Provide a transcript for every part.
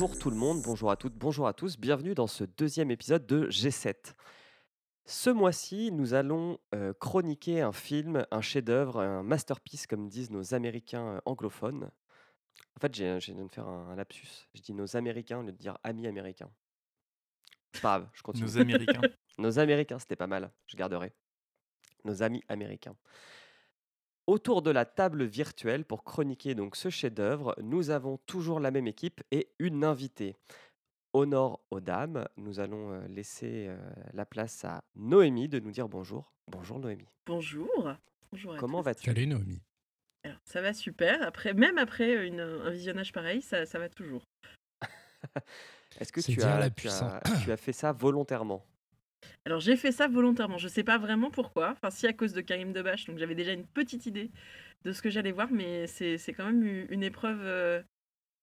Bonjour tout le monde, bonjour à toutes, bonjour à tous, bienvenue dans ce deuxième épisode de G7. Ce mois-ci, nous allons euh, chroniquer un film, un chef-d'œuvre, un masterpiece, comme disent nos Américains euh, anglophones. En fait, j'ai j'ai viens de faire un, un lapsus. Je dis nos Américains au lieu de dire amis américains. C'est pas grave, je continue. Nos Américains. Nos Américains, c'était pas mal, je garderai. Nos amis américains. Autour de la table virtuelle pour chroniquer donc ce chef-d'œuvre, nous avons toujours la même équipe et une invitée. Honneur aux dames, nous allons euh, laisser euh, la place à Noémie de nous dire bonjour. Bonjour Noémie. Bonjour. Bonjour à Comment vas-tu? Salut. Alors, ça va super. Après, même après une- un visionnage pareil, ça, ça va toujours. Est-ce que C'est tu dire as, la tu, puissance. as, tu as fait ça volontairement? Alors, j'ai fait ça volontairement. Je sais pas vraiment pourquoi. Enfin, si à cause de Karim Debache. Donc, j'avais déjà une petite idée de ce que j'allais voir, mais c'est c'est quand même une épreuve euh,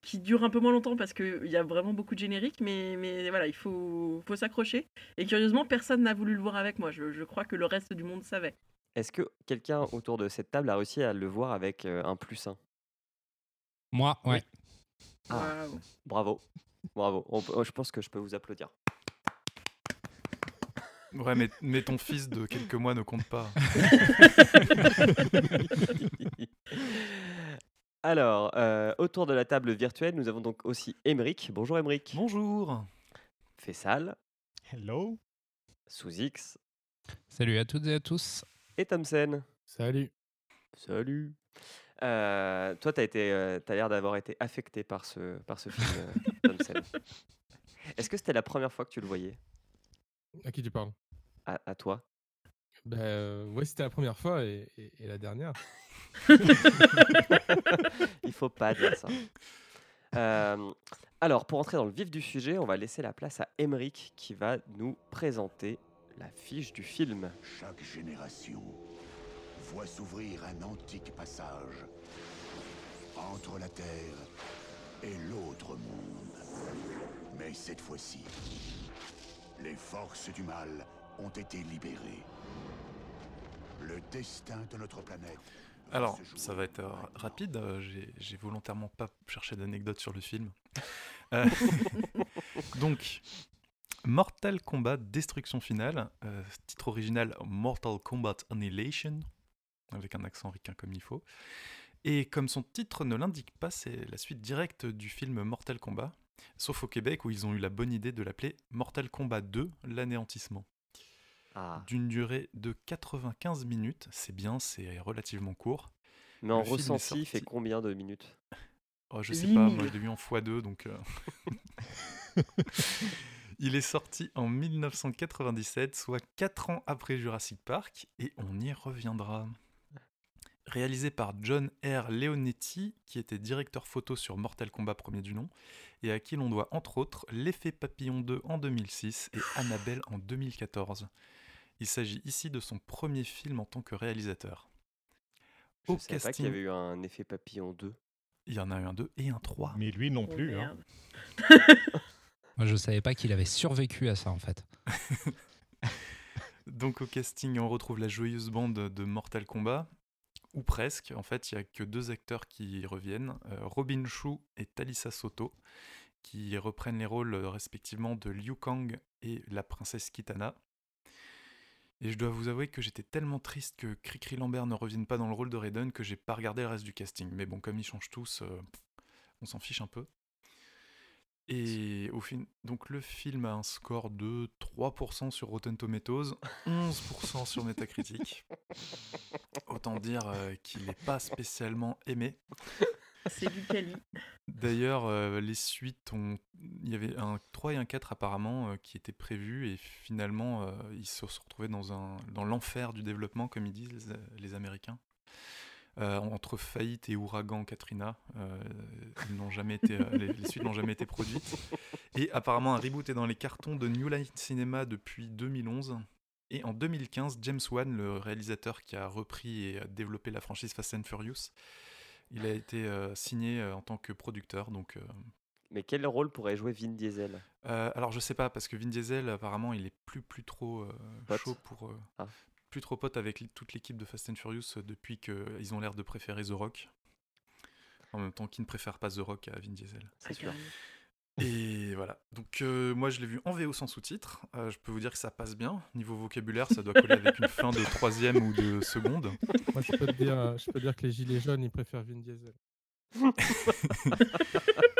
qui dure un peu moins longtemps parce qu'il y a vraiment beaucoup de génériques. Mais, mais voilà, il faut, faut s'accrocher. Et curieusement, personne n'a voulu le voir avec moi. Je, je crois que le reste du monde savait. Est-ce que quelqu'un autour de cette table a réussi à le voir avec euh, un plus 1 Moi, ouais. Ah. Bravo. Bravo. On je pense que je peux vous applaudir. Ouais, mais, mais ton fils de quelques mois ne compte pas. Alors, euh, autour de la table virtuelle, nous avons donc aussi Emeric. Bonjour Emeric. Bonjour. Fessal, Hello. sous X Salut à toutes et à tous. et Thompson. Salut. Salut. Euh, toi, tu as, été, euh, t'as l'air d'avoir été affecté par ce, par ce film, euh, Thompson. Est-ce que c'était la première fois que tu le voyais? À qui tu parles? À, à toi Ben euh, ouais, c'était la première fois et, et- et la dernière. Il faut pas dire ça. Euh, alors, pour entrer dans le vif du sujet, on va laisser la place à Emeric qui va nous présenter la fiche du film. Chaque génération voit s'ouvrir un antique passage entre la Terre et l'autre monde. Mais cette fois-ci, les forces du mal ont été libérées. Le destin de notre planète. Alors, ça va être euh, rapide. euh, J'ai j'ai volontairement pas cherché d'anecdotes sur le film. Euh, donc, Mortal Kombat Destruction Finale, euh, titre original Mortal Kombat Annihilation, avec un accent ricain comme il faut. Et comme son titre ne l'indique pas, c'est la suite directe du film Mortal Kombat, sauf au Québec où ils ont eu la bonne idée de l'appeler Mortal Kombat 2, l'anéantissement. Ah, D'une durée de 95 minutes, c'est bien, c'est relativement court. mais en ressenti, il fait combien de minutes? Oh, je sais pas, moi je l'ai vu en x2, donc... euh. Il est sorti en 1997, soit 4 ans après Jurassic Park, et on y reviendra. Réalisé par John R. Leonetti, qui était directeur photo sur Mortal Kombat premier du nom, et à qui l'on doit entre autres L'effet papillon 2 en 2006 et Annabelle en 2014. Il s'agit ici de son premier film en tant que réalisateur. Je Au ne savais pas qu'il y casting- avait eu un effet papillon 2. Il y en a eu un 2 et un 3. Mais lui non Oh, plus. hein. Moi, je savais pas qu'il avait survécu à ça en fait. Donc au casting, on retrouve la joyeuse bande de Mortal Kombat, ou presque. En fait, il n'y a que deux acteurs qui reviennent, euh, Robin Shu et Talisa Soto, qui reprennent les rôles euh, respectivement de Liu Kang et la princesse Kitana. Et je dois vous avouer que j'étais tellement triste que Cricri Lambert ne revienne pas dans le rôle de Raiden que j'ai pas regardé le reste du casting. Mais bon, comme ils changent tous, euh, on s'en fiche un peu. Et au fin, donc le film a un score de 3% sur Rotten Tomatoes, 11% sur Metacritic. Autant dire euh, qu'il n'est pas spécialement aimé. C'est du Cali. D'ailleurs, euh, les suites ont. Il y avait un 3 et un 4 apparemment euh, qui étaient prévus et finalement euh, ils se sont retrouvés dans, un, dans l'enfer du développement, comme ils disent les, les Américains. Euh, entre faillite et ouragan Katrina, euh, ils n'ont jamais été, euh, les, les suites n'ont jamais été produites. Et apparemment, un reboot est dans les cartons de New Line Cinema depuis 2011. Et en 2015, James Wan, le réalisateur qui a repris et a développé la franchise Fast and Furious, il a été signé en tant que producteur. Donc, Mais quel rôle pourrait jouer Vin Diesel? Alors je sais pas parce que Vin Diesel apparemment il est plus plus trop chaud pour Ah. Plus trop pote avec toute l'équipe de Fast and Furious euh, depuis qu'ils ont l'air de préférer The Rock. En même temps, qui ne préfère pas The Rock à Vin Diesel C'est sûr. Et voilà. Donc euh, moi je l'ai vu en VO sans sous-titres. Euh, je peux vous dire que ça passe bien. Niveau vocabulaire, ça doit coller avec une fin de troisième ou de seconde. Moi, je peux, te dire, euh, je peux dire que les gilets jaunes, ils préfèrent Vin Diesel.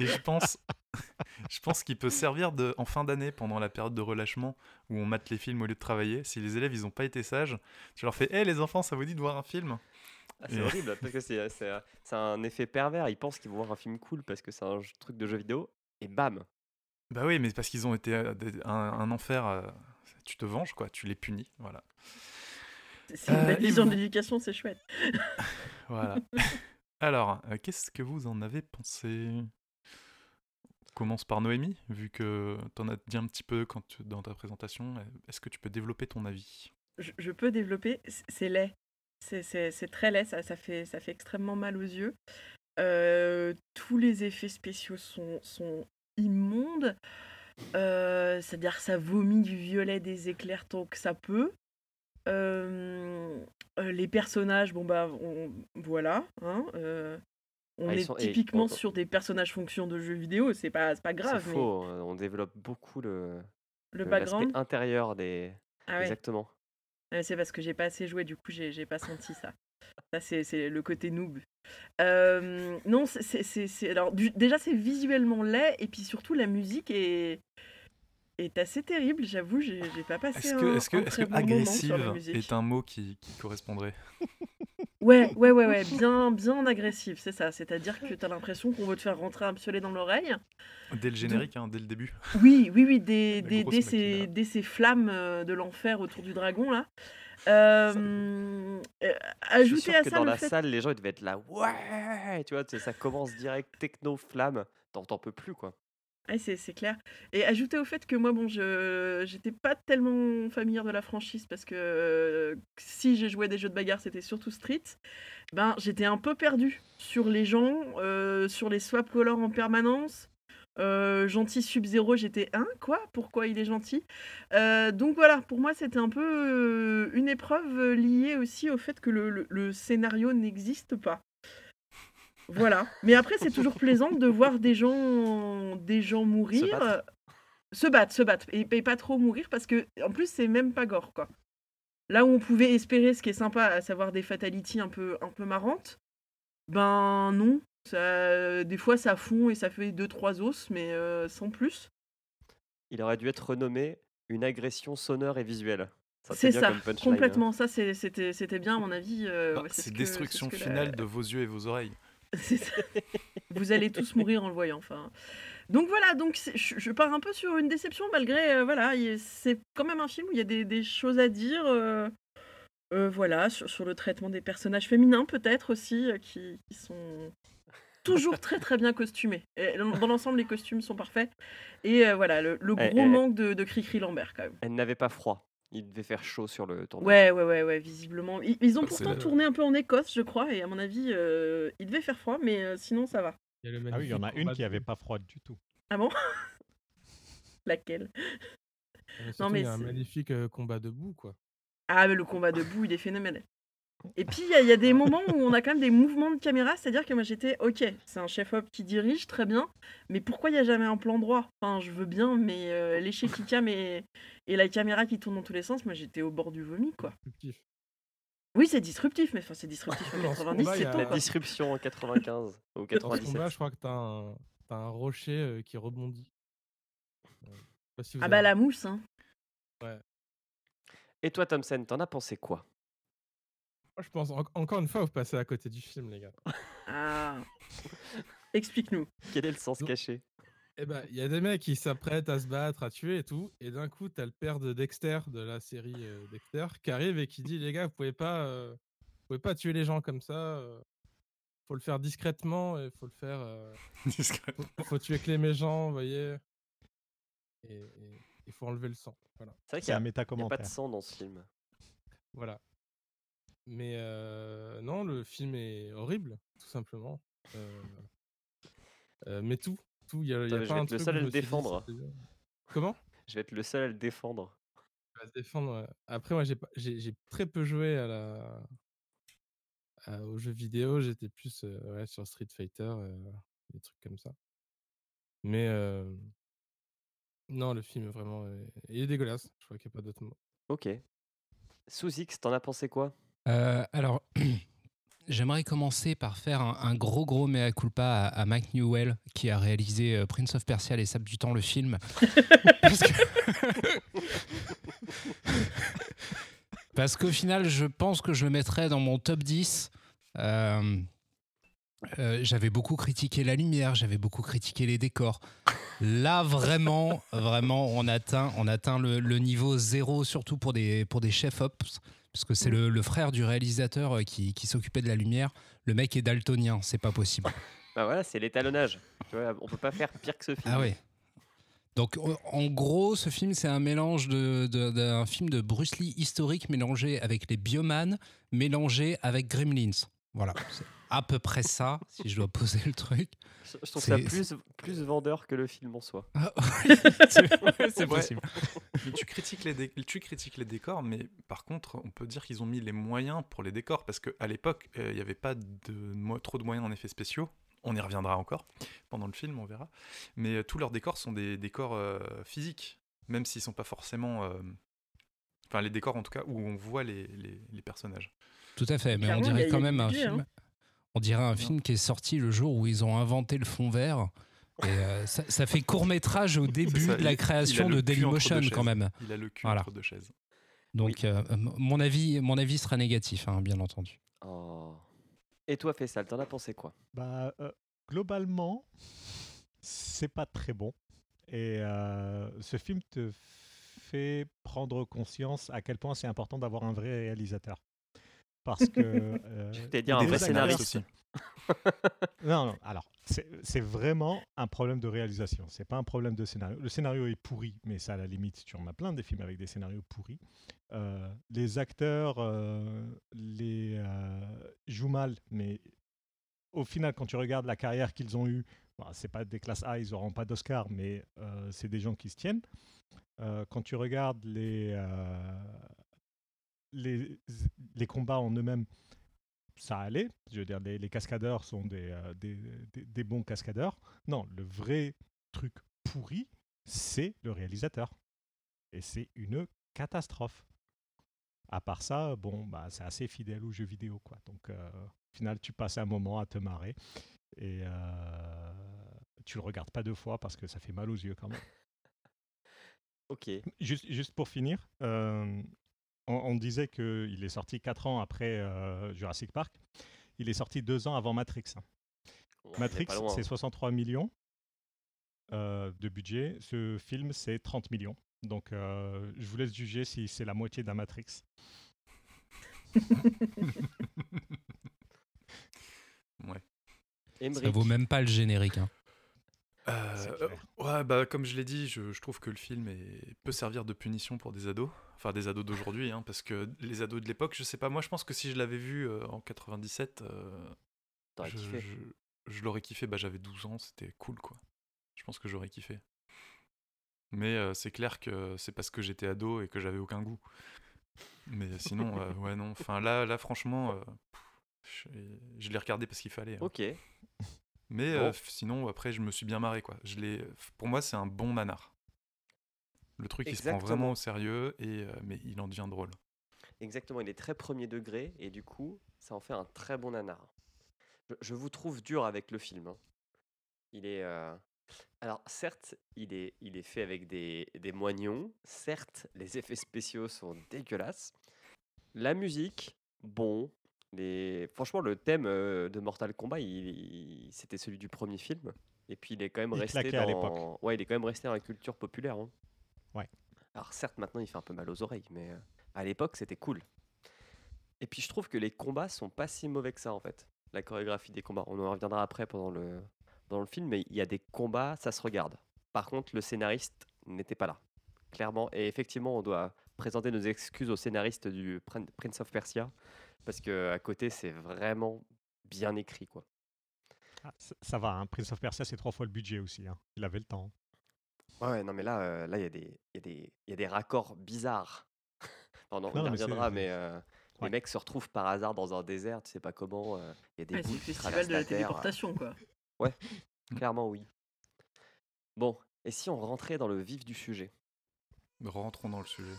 Et je pense, je pense qu'il peut servir de, en fin d'année, pendant la période de relâchement, où on mate les films au lieu de travailler. Si les élèves, ils n'ont pas été sages, tu leur fais Hé les enfants, ça vous dit de voir un film? Ah, c'est horrible parce que c'est un effet pervers. Ils pensent qu'ils vont voir un film cool parce que c'est un truc de jeu vidéo et bam. Bah oui, mais parce qu'ils ont été euh, un, un enfer. euh, tu te venges, quoi. Tu les punis. Voilà. C'est une Euh, belle vision vous- l'éducation, c'est chouette. Voilà. Alors, qu'est-ce que vous en avez pensé? Commence par Noémie, vu que tu en as dit un petit peu dans ta présentation. Euh, Est-ce que tu peux développer ton avis? Je, peux développer, c'est laid. C'est- très laid, ça, fait, extrêmement mal aux yeux. Euh, tous les effets spéciaux sont, immondes. Euh, C'est-à-dire ça vomit du violet des éclairs tant que ça peut. Les personnages, bon bah voilà. hein, on Ah, est sont- typiquement on- sur des personnages fonction de jeux vidéo, c'est pas, c'est pas C'est grave, mais faux. hein, On développe beaucoup le le background. intérieur des. Ah ouais. Exactement. C'est parce que j'ai pas assez joué, du coup, j'ai pas senti ça. Ça, c'est c'est le côté noob. Euh, non, c'est- c'est. c'est- c'est- Alors, du- déjà, c'est visuellement laid, et puis surtout, la musique est, est assez terrible, j'avoue, j'ai pas passé Est-ce un, que, est-ce que, un est-ce très que bon moment sur la agressive est un mot qui, qui correspondrait? Ouais, ouais, ouais, ouais, bien, bien agressif, c'est ça. C'est-à-dire que t'as l'impression qu'on veut te faire rentrer un piolet dans l'oreille. Dès le générique, hein, dès le début. Oui, oui, oui, dès, dès, dès ces, machina. dès ces flammes euh, de l'enfer autour du dragon, là. Euh, euh, Je suis ajouter sûr à que ça dans le la fait salle, les gens ils devaient être là. Ouais. Tu vois, ça commence direct techno flamme. T'en t'en peux plus quoi. C'est clair. Et ajouter au fait que moi, bon, je j'étais pas tellement familière de la franchise parce que euh, si j'ai joué des jeux de bagarre, c'était surtout Street. Ben, j'étais un peu perdue sur les gens, euh, sur les swap colors en permanence. Euh, gentil Sub-Zero, j'étais un quoi? Pourquoi il est gentil? Donc voilà, pour moi, c'était un peu une épreuve liée aussi au fait que le scénario n'existe pas. Voilà. Mais après, c'est toujours plaisant de voir des gens, des gens mourir. battre. euh, Se battre, se battre. Et, et pas trop mourir parce que, en plus, c'est même pas gore, quoi. Là où on pouvait espérer ce qui est sympa, à savoir des fatalities un peu, un peu marrantes, ben non. Ça, des fois, ça fond et ça fait 2-3 os, mais euh, sans plus. Il aurait dû être renommé une agression sonore et visuelle. Ça, C'est bien ça, hein. complètement. Ça, c'était c'était bien, à mon avis. euh, Bah, ouais, c'est ce destruction c'est ce que la- finale de vos yeux et vos oreilles. Ça. Vous allez tous mourir en le voyant. Enfin. Donc voilà, donc je, pars un peu sur une déception malgré euh, voilà, c'est quand même un film où il y a des, des choses à dire. euh, euh, voilà, sur, sur le traitement des personnages féminins peut-être aussi qui, qui sont toujours très très bien costumés. Et dans l'ensemble, les costumes sont parfaits. Et voilà, le, le Eh, gros eh. manque de, de Cricri Lambert quand même. Elle n'avait pas froid. Il devait faire chaud sur le tournage. Ouais, ouais, ouais, ouais, visiblement. Ils, ils ont Ah, pourtant tourné un peu en Écosse, je crois, et à mon avis, euh, il devait faire froid, mais euh, sinon ça va. Il y a le Ah oui, il y en a une qui de- avait pas froid du tout. Ah bon Laquelle? Mais surtout, mais il y a un magnifique euh, combat debout, quoi. Ah, mais le combat debout, il est phénoménal. Et puis, il y, a- il y a des moments où on a quand même des mouvements de caméra, c'est-à-dire que moi j'étais, ok, c'est un chef-op qui dirige, très bien, mais pourquoi il n'y a jamais un plan droit? Enfin, je veux bien, mais euh, lécher Kikam et, et la caméra qui tourne dans tous les sens, moi j'étais au bord du vomi, quoi. Disruptif. Oui, c'est disruptif, mais enfin, c'est disruptif en Dans ce 90, combat, il y c'est La disruption en 95 ou Dans ce 97. combat, je crois que t'as un, rocher euh, qui rebondit. Euh, si Ah bah la mousse, hein. Et toi, Thompson, t'en as pensé quoi? Moi, je pense, en- encore une fois, vous passez à côté du film, les gars. Ah. Explique-nous. Quel est le sens caché? Eh ben, il y a des mecs qui s'apprêtent à se battre, à tuer et tout, et d'un coup, t'as le père de Dexter, de la série euh, Dexter, qui arrive et qui dit les gars, vous pouvez pas, euh, vous pouvez pas tuer les gens comme ça. euh, faut le faire discrètement et faut le faire. euh, Discret. faut, faut tuer que les méchants, vous voyez. Et il faut enlever le sang. Voilà. C'est vrai qu'il C'est un a, il y a pas de sang dans ce film. Voilà. Mais euh, non, le film est horrible, tout simplement. Euh, mais tout, tout, il y a, y a je pas vais un être le seul à je le dit, défendre. Comment? Je vais être le seul à le défendre. à se défendre. ouais. Après, moi, j'ai très peu joué à la à- aux jeux vidéo. J'étais plus ouais, sur Street Fighter, euh, des trucs comme ça. Mais non, le film vraiment, il est dégueulasse. Je crois qu'il n'y a pas d'autre mot. Ok. Sous X, t'en as pensé quoi? Euh, alors, j'aimerais commencer par faire un, un gros, gros mea culpa à, à Mike Newell, qui a réalisé euh, Prince of Persia, Les Sables du Temps, le film. Parce que- Parce qu'au final, je pense que je le mettrais dans mon top 10. Euh, euh, j'avais beaucoup critiqué la lumière, j'avais beaucoup critiqué les décors. Là, vraiment, vraiment, on atteint, on atteint le, le niveau zéro, surtout pour des, pour des chefs ops, parce que c'est le, le frère du réalisateur euh, qui, qui s'occupait de la lumière. Le mec est daltonien, c'est pas possible. Bah voilà, c'est l'étalonnage. Tu vois, on peut pas faire pire que ce film. Ah ouais. Donc euh, en gros, ce film, c'est un mélange de- de- d'un film de Bruce Lee historique mélangé avec les Bioman, mélangé avec Gremlins. Voilà, c'est à peu près ça, si je dois poser le truc. Je, je trouve ça C'est- plus, plus vendeur que le film en soi. Ah, c'est possible. Mais tu critiques les dé- tu critiques les décors, mais par contre, on peut dire qu'ils ont mis les moyens pour les décors parce qu'à l'époque, euh, il n'y avait pas de mo- trop de moyens en effets spéciaux. On y reviendra encore pendant le film, on verra. Mais euh, tous leurs décors sont des décors euh, physiques, même s'ils sont pas forcément. euh, Enfin, les décors en tout cas où on voit les, les- les personnages. Tout à fait, mais on Clairement, dirait quand même un film. hein. On dirait un film qui est sorti le jour où ils ont inventé le fond vert. Et euh, ça, ça fait court métrage au début ça, de la il- création de Dailymotion quand même. Il a le cul Voilà. entre deux chaises. Donc euh, mon avis, mon avis sera négatif, hein, bien entendu. Oh. Et toi, Faisal, t'en as pensé quoi? Bah, euh, globalement, c'est pas très bon. Et euh, ce film te fait prendre conscience à quel point c'est important d'avoir un vrai réalisateur. Parce que. euh, Je t'ai dit un vrai scénariste. Non, non, alors, c'est vraiment un problème de réalisation. C'est pas un problème de scénario. Le scénario est pourri, mais ça, à la limite, tu en as plein des films avec des scénarios pourris. Euh, les acteurs euh, les euh, jouent mal, mais au final, quand tu regardes la carrière qu'ils ont eue, bon, c'est pas des classes A, ils n'auront pas d'Oscar, mais c'est des gens qui se tiennent. Quand tu regardes les, les, les combats en eux-mêmes, ça allait. Je veux dire, les, les cascadeurs sont des, euh, des, des- des bons cascadeurs. Non, le vrai truc pourri, c'est le réalisateur. Et c'est une catastrophe. À part ça, bon, bah, c'est assez fidèle aux jeux vidéo, quoi. Donc, euh, au final, tu passes un moment à te marrer et euh, tu le regardes pas deux fois parce que ça fait mal aux yeux quand même. Ok. Juste, juste pour finir, euh, on, on disait qu'il est sorti 4 ans après euh, Jurassic Park. Il est sorti 2 ans avant Matrix. Matrix, c'est hein. 63 millions euh, de budget. Ce film, c'est 30 millions. Donc, euh, je vous laisse juger si c'est la moitié d'un Matrix. Ouais. Ça vaut même pas le générique. hein. Euh, euh, ouais, bah comme je l'ai dit, je, je trouve que le film est- peut servir de punition pour des ados, enfin des ados d'aujourd'hui, hein, parce que les ados de l'époque, je sais pas, moi je pense que si je l'avais vu euh, en 97, euh, T'aurais je, kiffé. je- je l'aurais kiffé, bah j'avais 12 ans, c'était cool quoi. Je pense que j'aurais kiffé. Mais euh, c'est clair que c'est parce que j'étais ado et que j'avais aucun goût. Mais sinon, euh, ouais non, enfin là, là franchement, euh, pff, je, je l'ai regardé parce qu'il fallait. hein. Mais euh, sinon, après, je me suis bien marré, quoi. Je. Pour moi, c'est un bon nanar. Le truc, il se prend vraiment au sérieux, et, euh, mais il en devient drôle. Exactement, il est très premier degré et du coup, ça en fait un très bon nanar. Je, je vous trouve dur avec le film. hein. Il est. euh, Alors, certes, il est, il est fait avec des, des moignons. Certes, les effets spéciaux sont dégueulasses. La musique, bon. Les... Franchement, le thème euh, de Mortal Kombat, il- il- c'était celui du premier film. Et puis, il est quand même Il resté claquait à dans... l'époque. Ouais, il est quand même resté dans la culture populaire. hein. Ouais. Alors certes, maintenant, il fait un peu mal aux oreilles, mais euh, à l'époque, c'était cool. Et puis, je trouve que les combats sont pas si mauvais que ça, en fait. La chorégraphie des combats. On en reviendra après pendant le, dans le film, mais il y a des combats, ça se regarde. Par contre, le scénariste n'était pas là. Clairement. Et effectivement, on doit présenter nos excuses au scénariste du Prin- Prince of Persia, parce que à côté, c'est vraiment bien écrit, quoi. Ah, ça, ça va, hein, Prince of Persia, c'est trois fois le budget aussi. hein. Il avait le temps. Ouais, ouais, non, mais là, euh, là, il y, a des- il y, a des- il y a des raccords bizarres. On en Non, on y mais c'est- reviendra, mais euh, les Ouais. mecs se retrouvent par hasard dans un désert, tu sais pas comment. euh, Il y a des Ouais, c'est boules le qui festival traversent de la la terre. téléportation, quoi. Clairement, oui. Bon, et si on rentrait dans le vif du sujet? Rentrons dans le sujet.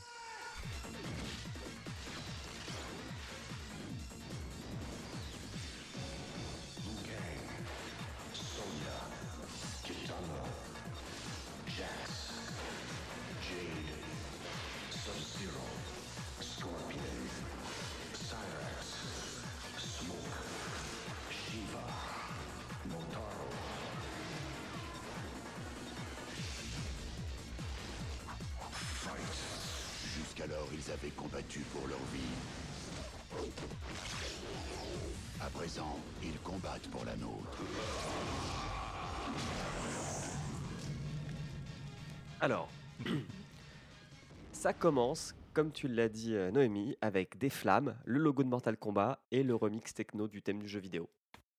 Ça commence, comme tu l'as dit euh, Noémie, avec des flammes, le logo de Mortal Kombat et le remix techno du thème du jeu vidéo.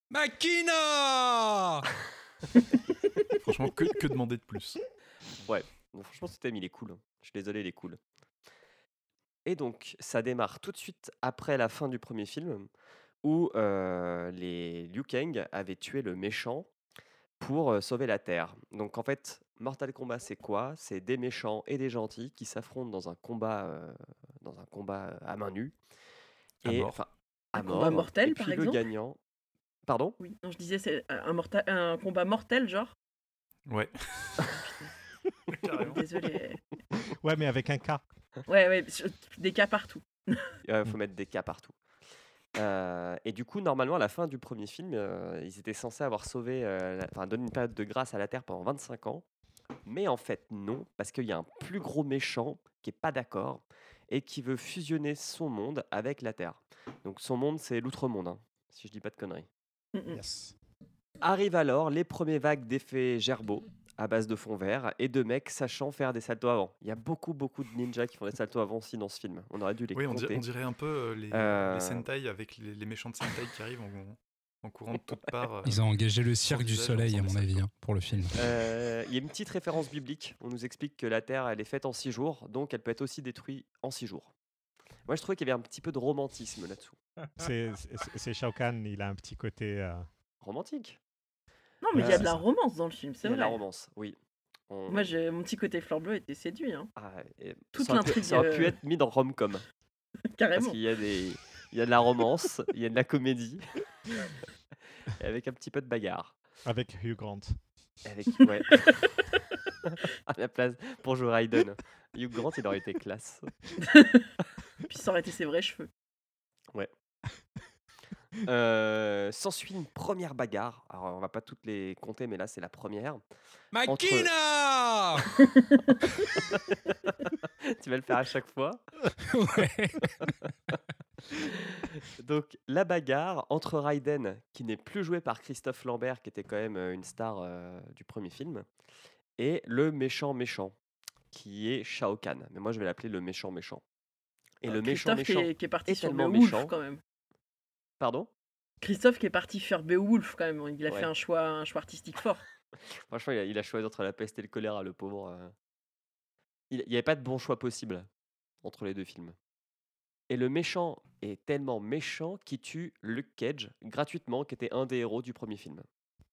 Makina Franchement, que, que demander de plus? Donc, franchement, ce thème, il est cool. hein. Je suis désolé, il est cool. Et donc, ça démarre tout de suite après la fin du premier film, où euh, les Liu Kang avaient tué le méchant pour sauver la Terre. Donc, en fait, Mortal Kombat, c'est quoi? C'est des méchants et des gentils qui s'affrontent dans un combat, euh, dans un combat à main nue. À Et, mort. enfin, à Un combat mort. mortel, et par puis le exemple? gagnant. Pardon? Oui, non, je disais c'est un, morta- un combat mortel, genre? Ouais. Carrément. Désolé. Ouais, mais avec un K. Ouais, ouais, des cas partout. Il faut mettre des cas partout. Euh, et du coup, normalement, à la fin du premier film, euh, ils étaient censés avoir sauvé, euh, la- enfin, donné une période de grâce à la Terre pendant 25 ans. Mais en fait, non, parce qu'il y a un plus gros méchant qui est pas d'accord et qui veut fusionner son monde avec la Terre. Donc, son monde, c'est l'outre-monde, hein, si je dis pas de conneries. Yes. Arrivent alors les premiers vagues d'effets gerbeaux à base de fond vert et de mecs sachant faire des saltos avant. Il y a beaucoup, beaucoup de ninjas qui font des saltos avant aussi dans ce film. On aurait dû les Oui, on compter. dirait, on dirait un peu euh, les, Euh, les Sentai avec les, les méchants de Sentai qui arrivent en, en courant de toutes parts. euh. Ils ont engagé le cirque du soleil, à mon avis, hein, pour le film. Euh, Il y a une petite référence biblique. On nous explique que la Terre, elle est faite en six jours, donc elle peut être aussi détruite en six jours. Moi, je trouvais qu'il y avait un petit peu de romantisme là-dessous. C'est Shao Kahn, il a un petit côté. euh, Romantique Non, mais il y a Ouais, de la romance dans le film, Il c'est y a de la vrai. romance, oui. On- Moi, j'ai mon petit côté fleur bleue était séduit, hein. Ah, et toute ça aurait pu- l'intrigue, Ça aurait pu euh, être mis dans rom-com. Parce carrément. qu'il y a des, il y a de la romance, il y a de la comédie, et avec un petit peu de bagarre. avec Hugh Grant. Avec, ouais. à la place pour jouer Raiden. Hugh Grant, il aurait été classe. Puis ça aurait été ses vrais cheveux. Euh, S'ensuit une première bagarre. Alors, on va pas toutes les compter, mais là, c'est la première. Makina tu vas le faire à chaque fois. Ouais. Donc, la bagarre entre Raiden, qui n'est plus joué par Christophe Lambert, qui était quand même euh, une star euh, du premier film, et le méchant méchant, qui est Shao Kahn. Mais moi, je vais l'appeler le méchant méchant. Et le méchant Christophe méchant. Qui, est, qui est parti est sur Beowulf méchant. quand même. Pardon? Christophe qui est parti faire Beowulf quand même. Il a Ouais. fait un choix, un choix artistique fort. Franchement, il a, il a choisi entre la peste et le choléra, le pauvre. euh. Il n'y avait pas de bon choix possible entre les deux films. Et le méchant est tellement méchant qu'il tue Luke Cage gratuitement, qui était un des héros du premier film.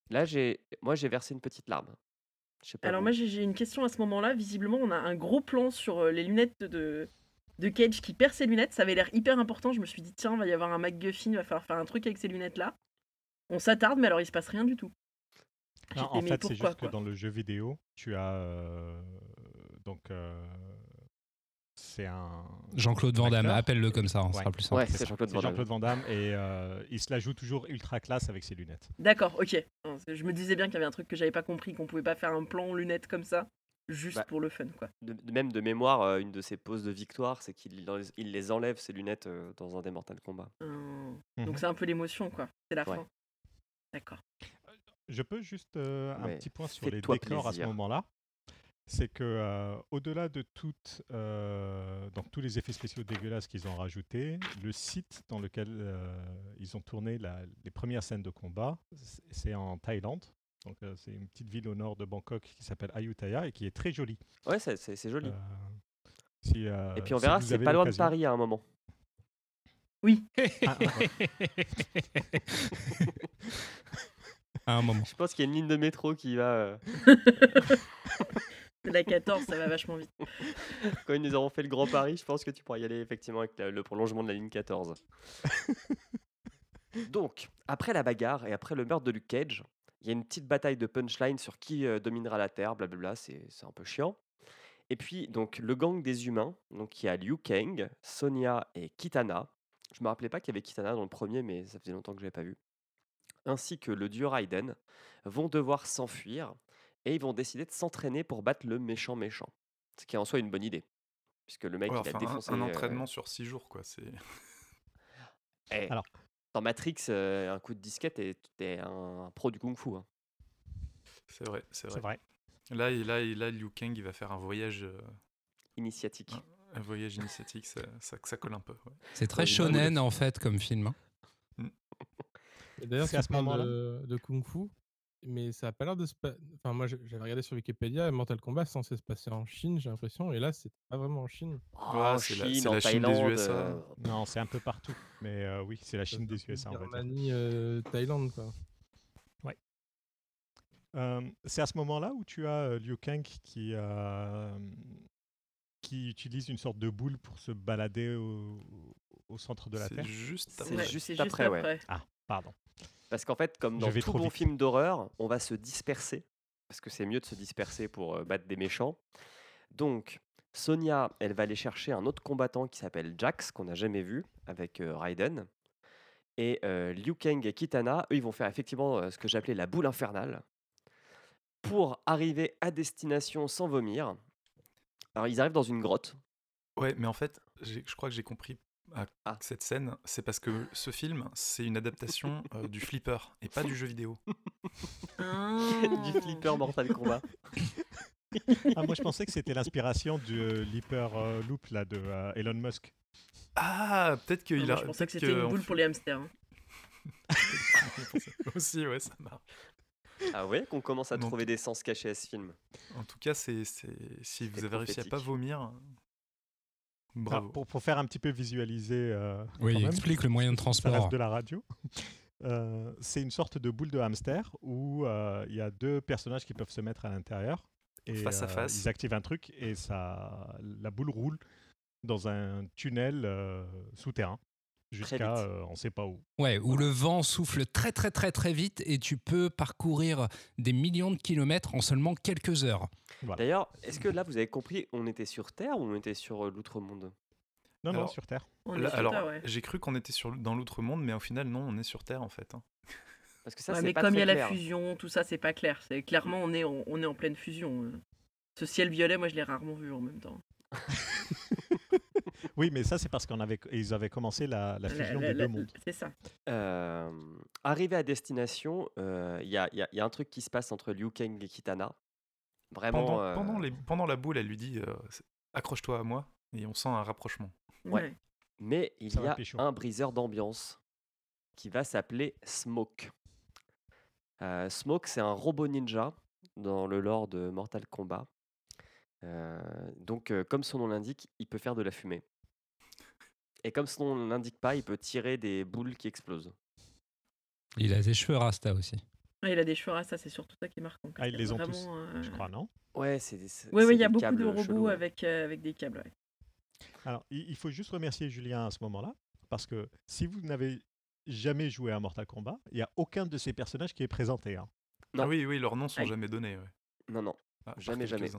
Là, j'ai, moi, j'ai versé une petite larme. Pas. Alors vous. moi j'ai j'ai une question à ce moment-là. Visiblement on a un gros plan sur euh, les lunettes de, de Cage qui perd ses lunettes. Ça avait l'air hyper important. Je me suis dit tiens va y avoir un MacGuffin, va falloir faire un truc avec ces lunettes là. On s'attarde mais alors il se passe rien du tout. Non, en fait, c'est juste que dans le jeu vidéo, tu as. euh, donc. euh, c'est un. Jean-Claude Van Damme, appelle-le comme ça, on Ouais. sera plus simple. Ouais, C'est Jean-Claude Van Damme. Jean-Claude Van Damme et euh, il se la joue toujours ultra classe avec ses lunettes. D'accord, ok. Je me disais bien qu'il y avait un truc que j'avais pas compris, qu'on pouvait pas faire un plan lunettes comme ça, juste Bah, pour le fun quoi. De, de- même de mémoire, euh, une de ses poses de victoire, c'est qu'il il les enlève, ses lunettes, euh, dans un des Mortal Kombat. Hum, Mhm. Donc c'est un peu l'émotion quoi. C'est la Ouais. fin. D'accord. Je peux juste euh, un petit point sur les décors à ce moment-là. C'est que euh, au-delà de toutes, euh, donc tous les effets spéciaux dégueulasses qu'ils ont rajoutés, le site dans lequel euh, ils ont tourné la- les premières scènes de combat, c'est en Thaïlande. Donc euh, c'est une petite ville au nord de Bangkok qui s'appelle Ayutthaya et qui est très jolie. Ouais, c'est, c'est- c'est joli. Euh, si, euh, et puis on si verra, vous c'est pas loin de Paris à un moment. Oui. Ah, ah, à un moment. Je pense qu'il y a une ligne de métro qui va. La 14, ça va vachement vite. quand ils nous auront fait le Grand Paris, je pense que tu pourras y aller effectivement avec le prolongement de la ligne 14. Donc, après la bagarre et après le meurtre de Luke Cage, il y a une petite bataille de punchline sur qui euh, dominera la Terre, blablabla, c'est c'est un peu chiant. Et puis, donc, le gang des humains, donc il y a Liu Kang, Sonia et Kitana. Je me rappelais pas qu'il y avait Kitana dans le premier, mais ça faisait longtemps que je l'avais pas vu. Ainsi que le dieu Raiden, vont devoir s'enfuir et ils vont décider de s'entraîner pour battre le méchant méchant. Ce qui est en soi une bonne idée. Puisque le mec, Ouais, il a enfin, un- défoncé. un, euh, entraînement sur six jours, quoi. C'est eh, Alors. Dans Matrix, euh, un coup de disquette et t'es un pro du kung-fu. hein. c'est vrai, c'est C'est vrai. vrai. Là, et là, et là, Liu Kang, il va faire un voyage, euh, Initiatique. Un voyage initiatique. Ça, ça, ça colle un peu. ouais. C'est très shonen en fait comme film. hein. Et D'ailleurs, C'est tu à ce parles moment-là de, de Kung Fu, mais ça a pas l'air de se Enfin, moi, j'avais regardé sur Wikipédia, et Mortal Kombat c'est censé se passer en Chine, j'ai l'impression, et là, c'est pas vraiment en Chine. Oh, Ouais, en c'est la- Chine, c'est en la Chine des. USA. euh, Non, c'est un peu partout. Mais euh, oui, c'est la Chine des USA, on va dire. Birmanie, euh, Thaïlande, quoi. Euh, c'est à ce moment-là où tu as euh, Liu Kang qui, euh, qui utilise une sorte de boule pour se balader au, au centre de la C'est Terre? juste C'est après. Ouais, juste c'est après, ouais. Ah, pardon. Parce qu'en fait, comme dans tout bon vite. film d'horreur, on va se disperser. Parce que c'est mieux de se disperser pour euh, battre des méchants. Donc, Sonia, elle va aller chercher un autre combattant qui s'appelle Jax, qu'on n'a jamais vu, avec euh, Raiden. Et euh, Liu Kang et Kitana, eux, ils vont faire effectivement ce que j'appelais la boule infernale. Pour arriver à destination sans vomir. Alors, ils arrivent dans une grotte. Ouais, mais en fait, je crois que j'ai compris à- Ah. cette scène, c'est parce que ce film, c'est une adaptation euh, du flipper et pas du jeu vidéo. du flipper Mortal Kombat. Ah, moi, je pensais que c'était l'inspiration du euh, l'hyper euh, loop là, de euh, Elon Musk. Ah, peut-être qu'il Moi, a. je pensais que c'était une boule pour les hamsters. hein. Aussi, ouais, ça marche. Ah ouais, qu'on commence à Donc- trouver des sens cachés à ce film. En tout cas, c'est, c'est... si vous avez réussi à pas prophétique. Ah, pour, pour faire un petit peu visualiser. euh, Oui, quand même, explique le moyen de ça reste transport. de la radio. Euh, c'est une sorte de boule de hamster où euh, il y a deux personnages qui peuvent se mettre à l'intérieur. Et Face à euh, face. Ils activent un truc et ça, la boule roule dans un tunnel euh, souterrain jusqu'à euh, on sait pas où. Ouais, où le vent souffle très très très très vite et tu peux parcourir des millions de kilomètres en seulement quelques heures. D'ailleurs, est-ce que là vous avez compris, on était sur Terre ou on était sur euh, l'outre-monde? Non, non, sur Terre. Là, sur alors, ouais. j'ai cru qu'on était sur, dans l'outre-monde, mais au final, non, on est sur Terre en fait. hein. Parce que ça, Ouais, c'est mais pas comme il y a la fusion, tout ça, c'est pas clair. C'est clairement on est en, on est en pleine fusion. euh. Ce ciel violet, moi, je l'ai rarement vu en même temps. Oui, mais ça c'est parce qu'on avait, ils avaient commencé la, fusion la- des la- deux mondes. C'est ça. Euh, arrivé à destination, euh, il y, a, y y un truc qui se passe entre Liu Kang et Kitana. Vraiment. Pendant, euh, pendant, les, pendant la boule, elle lui dit euh, accroche-toi à moi, et on sent un rapprochement. Ouais. Ouais. Mais il Ça y a pécho. un briseur d'ambiance qui va s'appeler Smoke. Euh, Smoke, c'est un robot ninja dans le lore de Mortal Kombat. Euh, donc, euh, comme son nom l'indique, il peut faire de la fumée. Et comme son nom l'indique pas, il peut tirer des boules qui explosent. Il a des cheveux rasta aussi. Ouais, il a des cheveux ça, c'est surtout ça qui est marquant. Ah, ils les ont tous, euh, Je crois, non? Ouais, c'est. c'est- Ouais, il y a des beaucoup de robots chelous, avec, euh, avec des câbles. ouais. Alors, il faut juste remercier Julien à ce moment-là, parce que si vous n'avez jamais joué à Mortal Kombat, il n'y a aucun de ces personnages qui est présenté. hein. Non. Ah oui, oui, leurs noms sont jamais donnés. ouais. Non, non. Ah, Jamais, jamais.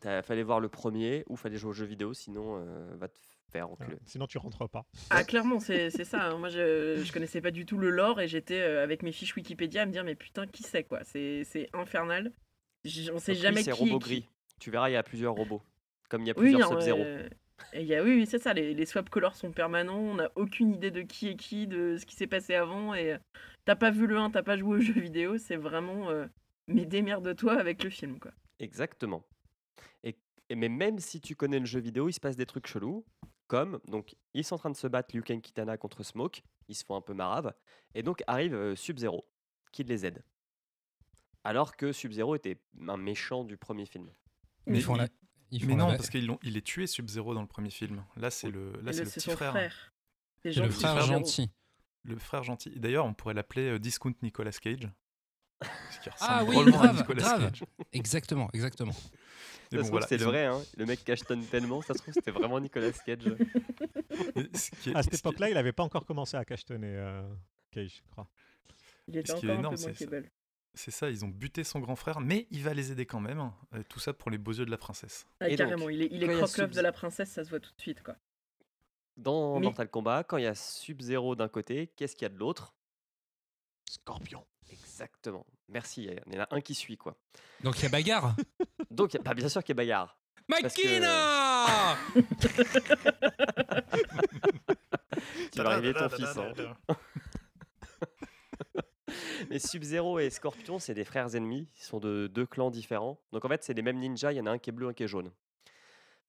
T'as- Fallait voir le premier ou fallait jouer aux jeux vidéo, sinon euh, va te faire enculer. Sinon, tu rentres pas. Ah, clairement, c'est c'est ça. hein. Moi, je, je connaissais pas du tout le lore et j'étais euh, avec mes fiches Wikipédia à me dire, mais putain, qui c'est quoi? C'est c'est infernal. J- On sait Donc jamais c'est qui. robot est qui. gris. Tu verras, il y a plusieurs robots. Comme il y a Oui, plusieurs non, Sub-Zero. euh, et il y a, oui, oui, c'est ça. Les, les swap colors sont permanents. On n'a aucune idée de qui est qui, de ce qui s'est passé avant. Et euh, t'as pas vu le 1, t'as pas joué aux jeux vidéo. C'est vraiment. euh, mais démerde-toi avec le film, quoi. Exactement. Et, et- mais même si tu connais le jeu vidéo, il se passe des trucs chelous. Comme, donc, ils sont en train de se battre Liu Kang Kitana contre Smoke. Ils se font un peu marave. Et donc arrive euh, Sub-Zero, qui les aide. Alors que Sub-Zero était un méchant du premier film. Ils Mais font la- il- ils Mais font la- non, parce qu'il l'ont- il est tué Sub-Zero dans le premier film. Là, c'est le, là, c'est le- petit frère. frère. C'est le gentil, frère gentil. Le frère gentil. D'ailleurs, on pourrait l'appeler euh, Discount Nicolas Cage. Parce Ah oui, grave, Nicolas grave. Cage. Exactement, exactement. Mais Ça bon, se trouve, voilà, c'est le ont- vrai, hein. le mec cachetonne tellement, ça se trouve, c'était vraiment Nicolas Cage. Mais ce qui est- À cette ce qui est- époque-là, il n'avait pas encore commencé à cachetonner euh, Cage, je crois. Il était Ce qui est encore un énorme, peu c'est ça. monkable. C'est ça, ils ont buté son grand frère, mais il va les aider quand même. hein. Euh, tout ça pour les beaux yeux de la princesse. Ah, Et donc, carrément, il est, il est de la princesse, ça se voit tout de suite. quoi. Dans Mais- Mortal Kombat, quand il y a Sub-Zero d'un côté, qu'est-ce qu'il y a de l'autre? Scorpion. Exactement. Merci, il y en a un qui suit, quoi. Donc il y a bagarre. Donc, bah, bien sûr qu'il y a bagarre. Makina Tu vas réveiller ton fils. hein. Mais Sub-Zero et Scorpion, c'est des frères ennemis. Ils sont de deux clans différents. Donc en fait, c'est les mêmes ninjas. Il y en a un qui est bleu, un qui est jaune.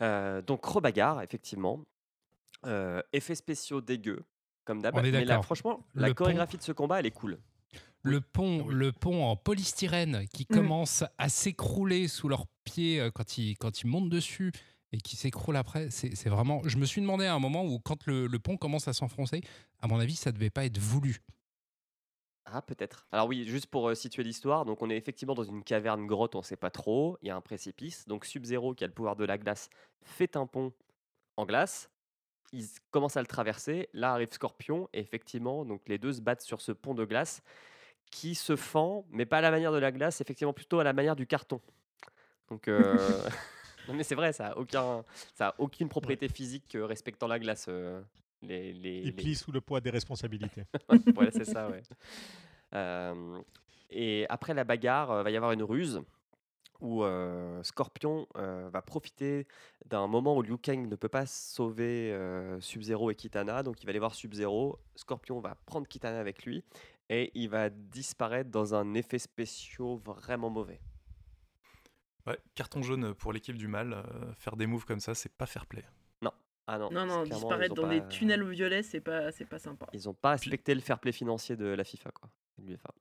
Euh, donc rebagarre, effectivement. Euh, effets spéciaux dégueux, comme d'hab. Mais là, franchement, la pont- chorégraphie de ce combat, elle est cool. Le pont, Oui. le pont en polystyrène qui Mm. commence à s'écrouler sous leurs pieds euh, quand ils, quand ils montent dessus et qui s'écroule après, c'est vraiment. Je me suis demandé à un moment où, quand le, le pont commence à s'enfoncer, à mon avis, ça devait pas être voulu. Ah, peut-être. Alors oui, juste pour euh, situer l'histoire, donc on est effectivement dans une caverne grotte, on ne sait pas trop, il y a un précipice. Donc Sub-Zero, qui a le pouvoir de la glace, fait un pont en glace. Il s- commence à le traverser. Là arrive Scorpion, et effectivement, donc les deux se battent sur ce pont de glace qui se fend, mais pas à la manière de la glace, effectivement plutôt à la manière du carton. Donc, euh, non mais c'est vrai, ça a aucun, ça a aucune propriété physique euh, respectant la glace. euh, les, les, Il les- plie sous le poids des responsabilités. voilà, c'est ça, ouais. Euh, et après la bagarre, va y avoir une ruse où euh, Scorpion euh, va profiter d'un moment où Liu Kang ne peut pas sauver euh, Sub-Zero et Kitana, donc il va aller voir Sub-Zero. Scorpion va prendre Kitana avec lui et il va disparaître dans un effet spéciaux vraiment mauvais. Ouais, carton jaune pour l'équipe du mal. euh, faire des moves comme ça, c'est pas fair play. Ah non, Non, non, disparaître ont dans pas- des tunnels violets, c'est pas, c'est pas sympa. Ils n'ont pas respecté le fair play financier de la FIFA, quoi. de l'UEFA.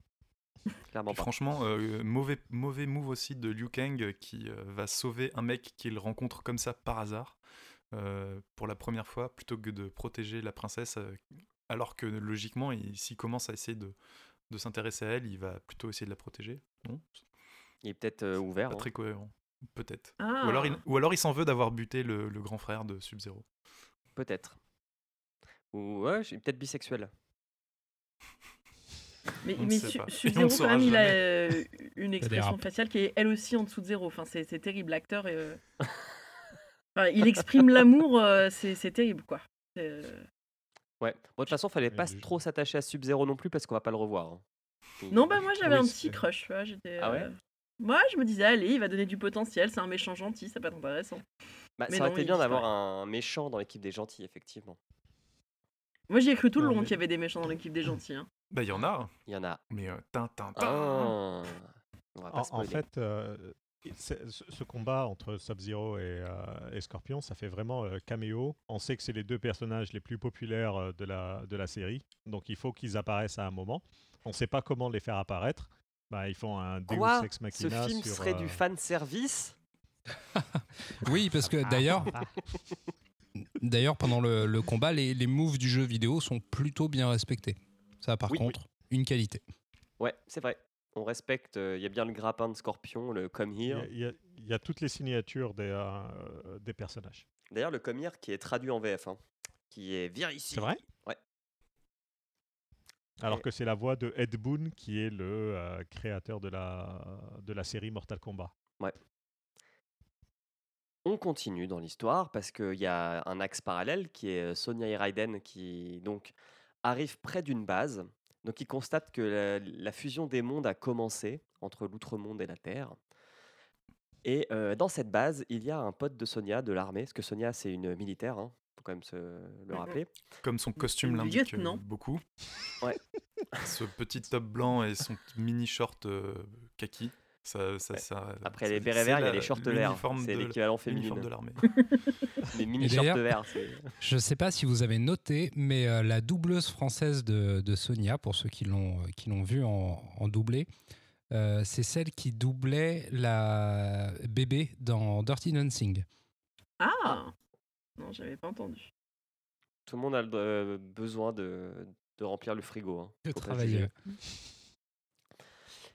Clairement Puis pas. franchement, euh, mauvais, mauvais move aussi de Liu Kang euh, qui euh, va sauver un mec qu'il rencontre comme ça par hasard euh, pour la première fois plutôt que de protéger la princesse euh, alors que logiquement il- s'il commence à essayer de, de s'intéresser à elle il va plutôt essayer de la protéger non? Il est peut-être euh, ouvert. pas hein. très cohérent peut-être Ah, ou alors il, ou alors il s'en veut d'avoir buté le, le grand frère de Sub-Zero Peut-être. Ou ouais, je suis peut-être bisexuel. mais, mais Sub-Zero, le quand même, il a euh, une expression faciale qui est elle aussi en dessous de zéro. Enfin, c'est terrible, l'acteur. euh, enfin, il exprime l'amour, euh, c'est terrible, quoi. C'est, euh, Ouais. Bon, de toute façon, fallait pas trop s'attacher à Sub-Zero non plus parce qu'on va pas le revoir. hein. Non, bah moi j'avais Oui, un c'est- petit crush, tu vois. J'étais. Ah ouais? euh, Moi, je me disais, allez, il va donner du potentiel, c'est un méchant gentil, ça peut être intéressant. Bah, mais ça aurait non, été il bien d'avoir un méchant dans l'équipe des gentils, effectivement. Moi, j'y ai cru tout le Non, long mais- qu'il y avait des méchants dans l'équipe des gentils. hein. bah il y en a Il y en a mais euh, tin, tin, tin. un. On va pas En, en spoiler. fait, euh, ce, ce combat entre Sub-Zero et, euh, et Scorpion, ça fait vraiment euh, caméo. On sait que c'est les deux personnages les plus populaires euh, de la, de la série, donc il faut qu'ils apparaissent à un moment. On ne sait pas comment les faire apparaître. Bah, ils font un Deus Quoi? Ex Ce Machina film sur, serait euh, du fan service? Oui, parce que d'ailleurs, d'ailleurs pendant le, le combat, les, les moves du jeu vidéo sont plutôt bien respectés. Ça, par Oui, oui. contre, une qualité. Ouais, c'est vrai. On respecte. euh, Il y a bien le grappin de Scorpion, le Come Here. il y a- il y a toutes les signatures des, euh, des personnages. D'ailleurs, le Come Here qui est traduit en VF, hein, qui est Viens ici. C'est vrai? Ouais. Alors Et- que c'est la voix de Ed Boon qui est le euh, créateur de la, de la série Mortal Kombat. On continue dans l'histoire parce qu'il y a un axe parallèle qui est euh, Sonia et Raiden qui donc arrivent près d'une base. Donc ils constatent que la, la fusion des mondes a commencé entre l'outre-monde et la Terre. Et euh, dans cette base, il y a un pote de Sonia de l'armée, parce que Sonia c'est une militaire, hein, faut quand même se le rappeler. comme son costume l'indique euh, beaucoup Ouais. ce petit top blanc et son mini short euh, kaki ça, ça, Ouais. ça- Après ça- les bérets verts, il y a les shorts verts. C'est l'équivalent féminin. de l'armée Les mini shorts verts. Je ne sais pas si vous avez noté, mais euh, la doubleuse française de, de Sonia, pour ceux qui l'ont qui l'ont vue en, en doublé, euh, c'est celle qui doublait la bébé dans Dirty Dancing. Ah Non, j'avais pas entendu. Tout le monde a le- euh, besoin de, de remplir le frigo. hein. De travailler.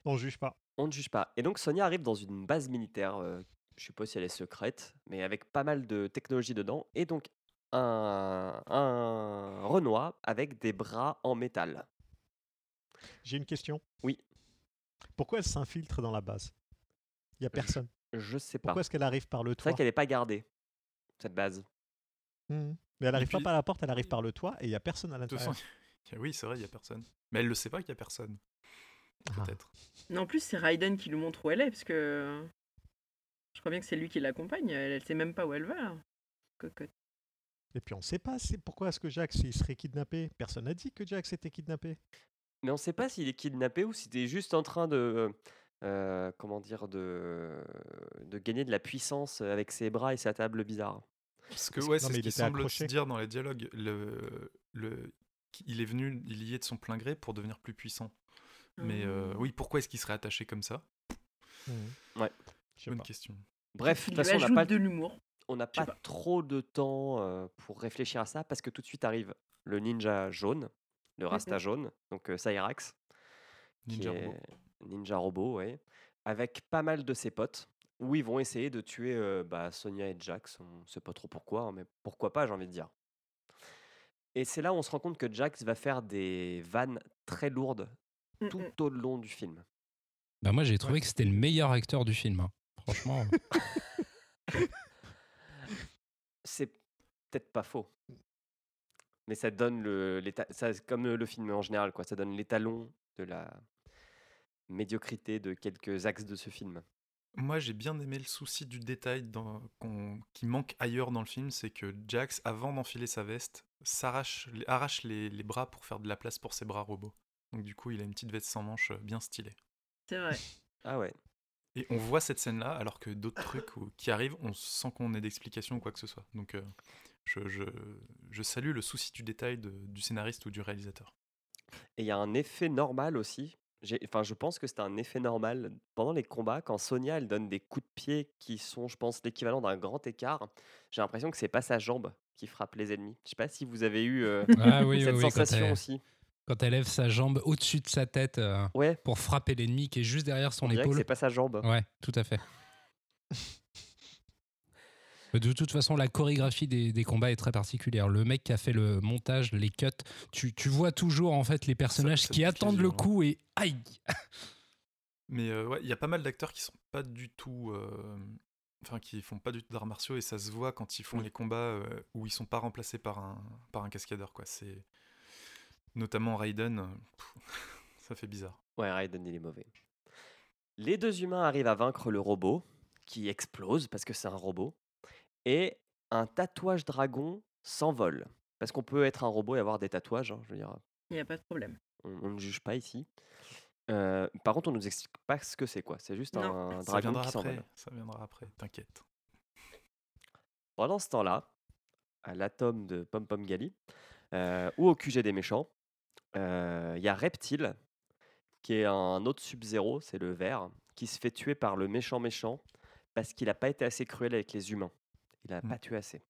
On juge pas. On ne juge pas. Et donc Sonia arrive dans une base militaire, euh, je sais pas si elle est secrète, mais avec pas mal de technologie dedans, et donc un, un Renoir avec des bras en métal. J'ai une question. Oui. Pourquoi elle s'infiltre dans la base? Il y a personne. Je sais pas. Pourquoi est-ce qu'elle arrive par le C'est toit? vrai qu'elle n'est pas gardée, cette base. Mhm. Mais elle arrive pas par la porte, elle arrive par le toit et il y a personne à l'intérieur. oui, c'est vrai, il y a personne. Mais elle le sait pas qu'il y a personne. Ah. Peut-être. Non, en plus, c'est Raiden qui lui montre où elle est, parce que je crois bien que c'est lui qui l'accompagne. Elle, elle sait même pas où elle va. là. Cocotte. Et puis on sait pas c'est pourquoi est-ce que Jax il serait kidnappé? Personne n'a dit que Jax était kidnappé. Mais on ne sait pas s'il est kidnappé ou s'il est juste en train de. euh, comment dire de, de gagner de la puissance avec ses bras et sa table bizarre. Parce que Parce ouais, c'est ce il qui semble accroché. se dire dans les dialogues. Le, le, il est venu, il y est de son plein gré pour devenir plus puissant. Mais euh, Ah. oui, pourquoi est-ce qu'il serait attaché comme ça? Ouais. Je sais Bonne pas. question. Bref, de Il toute façon, on n'a pas, de l'humour. on n'a pas pas. trop de temps euh, pour réfléchir à ça parce que tout de suite arrive le ninja jaune, le rasta jaune, donc euh, Cyrax. Ninja robot. Ninja robot, ouais. Avec pas mal de ses potes, où ils vont essayer de tuer euh, bah, Sonia et Jax. On sait pas trop pourquoi, hein, mais pourquoi pas, j'ai envie de dire. Et c'est là où on se rend compte que Jax va faire des vannes très lourdes Mm, tout mm. au long du film. Bah, moi, j'ai trouvé que c'était le meilleur acteur du film. hein. Franchement. C'est peut-être pas faux. Mais ça donne le, ça, comme le film en général, quoi. Ça donne l'étalon de la médiocrité de quelques axes de ce film. Moi, j'ai bien aimé le souci du détail dans- qu'on- qui manque ailleurs dans le film, c'est que Jax, avant d'enfiler sa veste, s'arrache, arrache les, les bras pour faire de la place pour ses bras robots. Donc du coup, il a une petite veste sans manches euh, bien stylée. C'est vrai. Ah ouais. Et on voit cette scène-là, alors que d'autres trucs où- qui arrivent, on sent qu'on ait d'explications ou quoi que ce soit. Donc euh, je, je- je salue le souci du détail de- du scénariste ou du réalisateur. Et il y a un effet normal aussi. Enfin, je pense que c'est un effet normal pendant les combats quand Sonia elle donne des coups de pied qui sont, je pense, l'équivalent d'un grand écart. J'ai l'impression que c'est pas sa jambe qui frappe les ennemis. Je sais pas si vous avez eu euh, Ah oui, oui, cette oui, sensation elle- aussi. Quand elle lève sa jambe au-dessus de sa tête euh, Ouais, pour frapper l'ennemi qui est juste derrière son on que épaule. c'est pas sa jambe. Ouais, tout à fait. Mais De toute façon, la chorégraphie des, des combats est très particulière. Le mec qui a fait le montage, les cuts, tu, tu vois toujours en fait les personnages ça qui attendent le hein. coup et aïe Mais euh, ouais, il y a pas mal d'acteurs qui sont pas du tout. euh, Enfin, qui font pas du tout d'arts martiaux et ça se voit quand ils font Oui. les combats euh, où ils sont pas remplacés par un, par un cascadeur, quoi. C'est. Notamment Raiden, pff, ça fait bizarre. Ouais, Raiden, il est mauvais. Les deux humains arrivent à vaincre le robot, qui explose parce que c'est un robot, et un tatouage dragon s'envole. Parce qu'on peut être un robot et avoir des tatouages, hein, je veux dire, Il n'y a pas de problème. on, on ne juge pas ici. Euh, par contre, on nous explique pas ce que c'est, quoi. C'est juste Non. un ça dragon viendra qui après. s'envole. Ça viendra après, t'inquiète. Pendant ce temps-là, à l'atome de Pom Pom Gali, euh, ou au QG des méchants, il y a Reptile, qui est un autre Sub-Zero, c'est le vert, qui se fait tuer par le méchant méchant parce qu'il n'a pas été assez cruel avec les humains. Il n'a Mm. pas tué assez.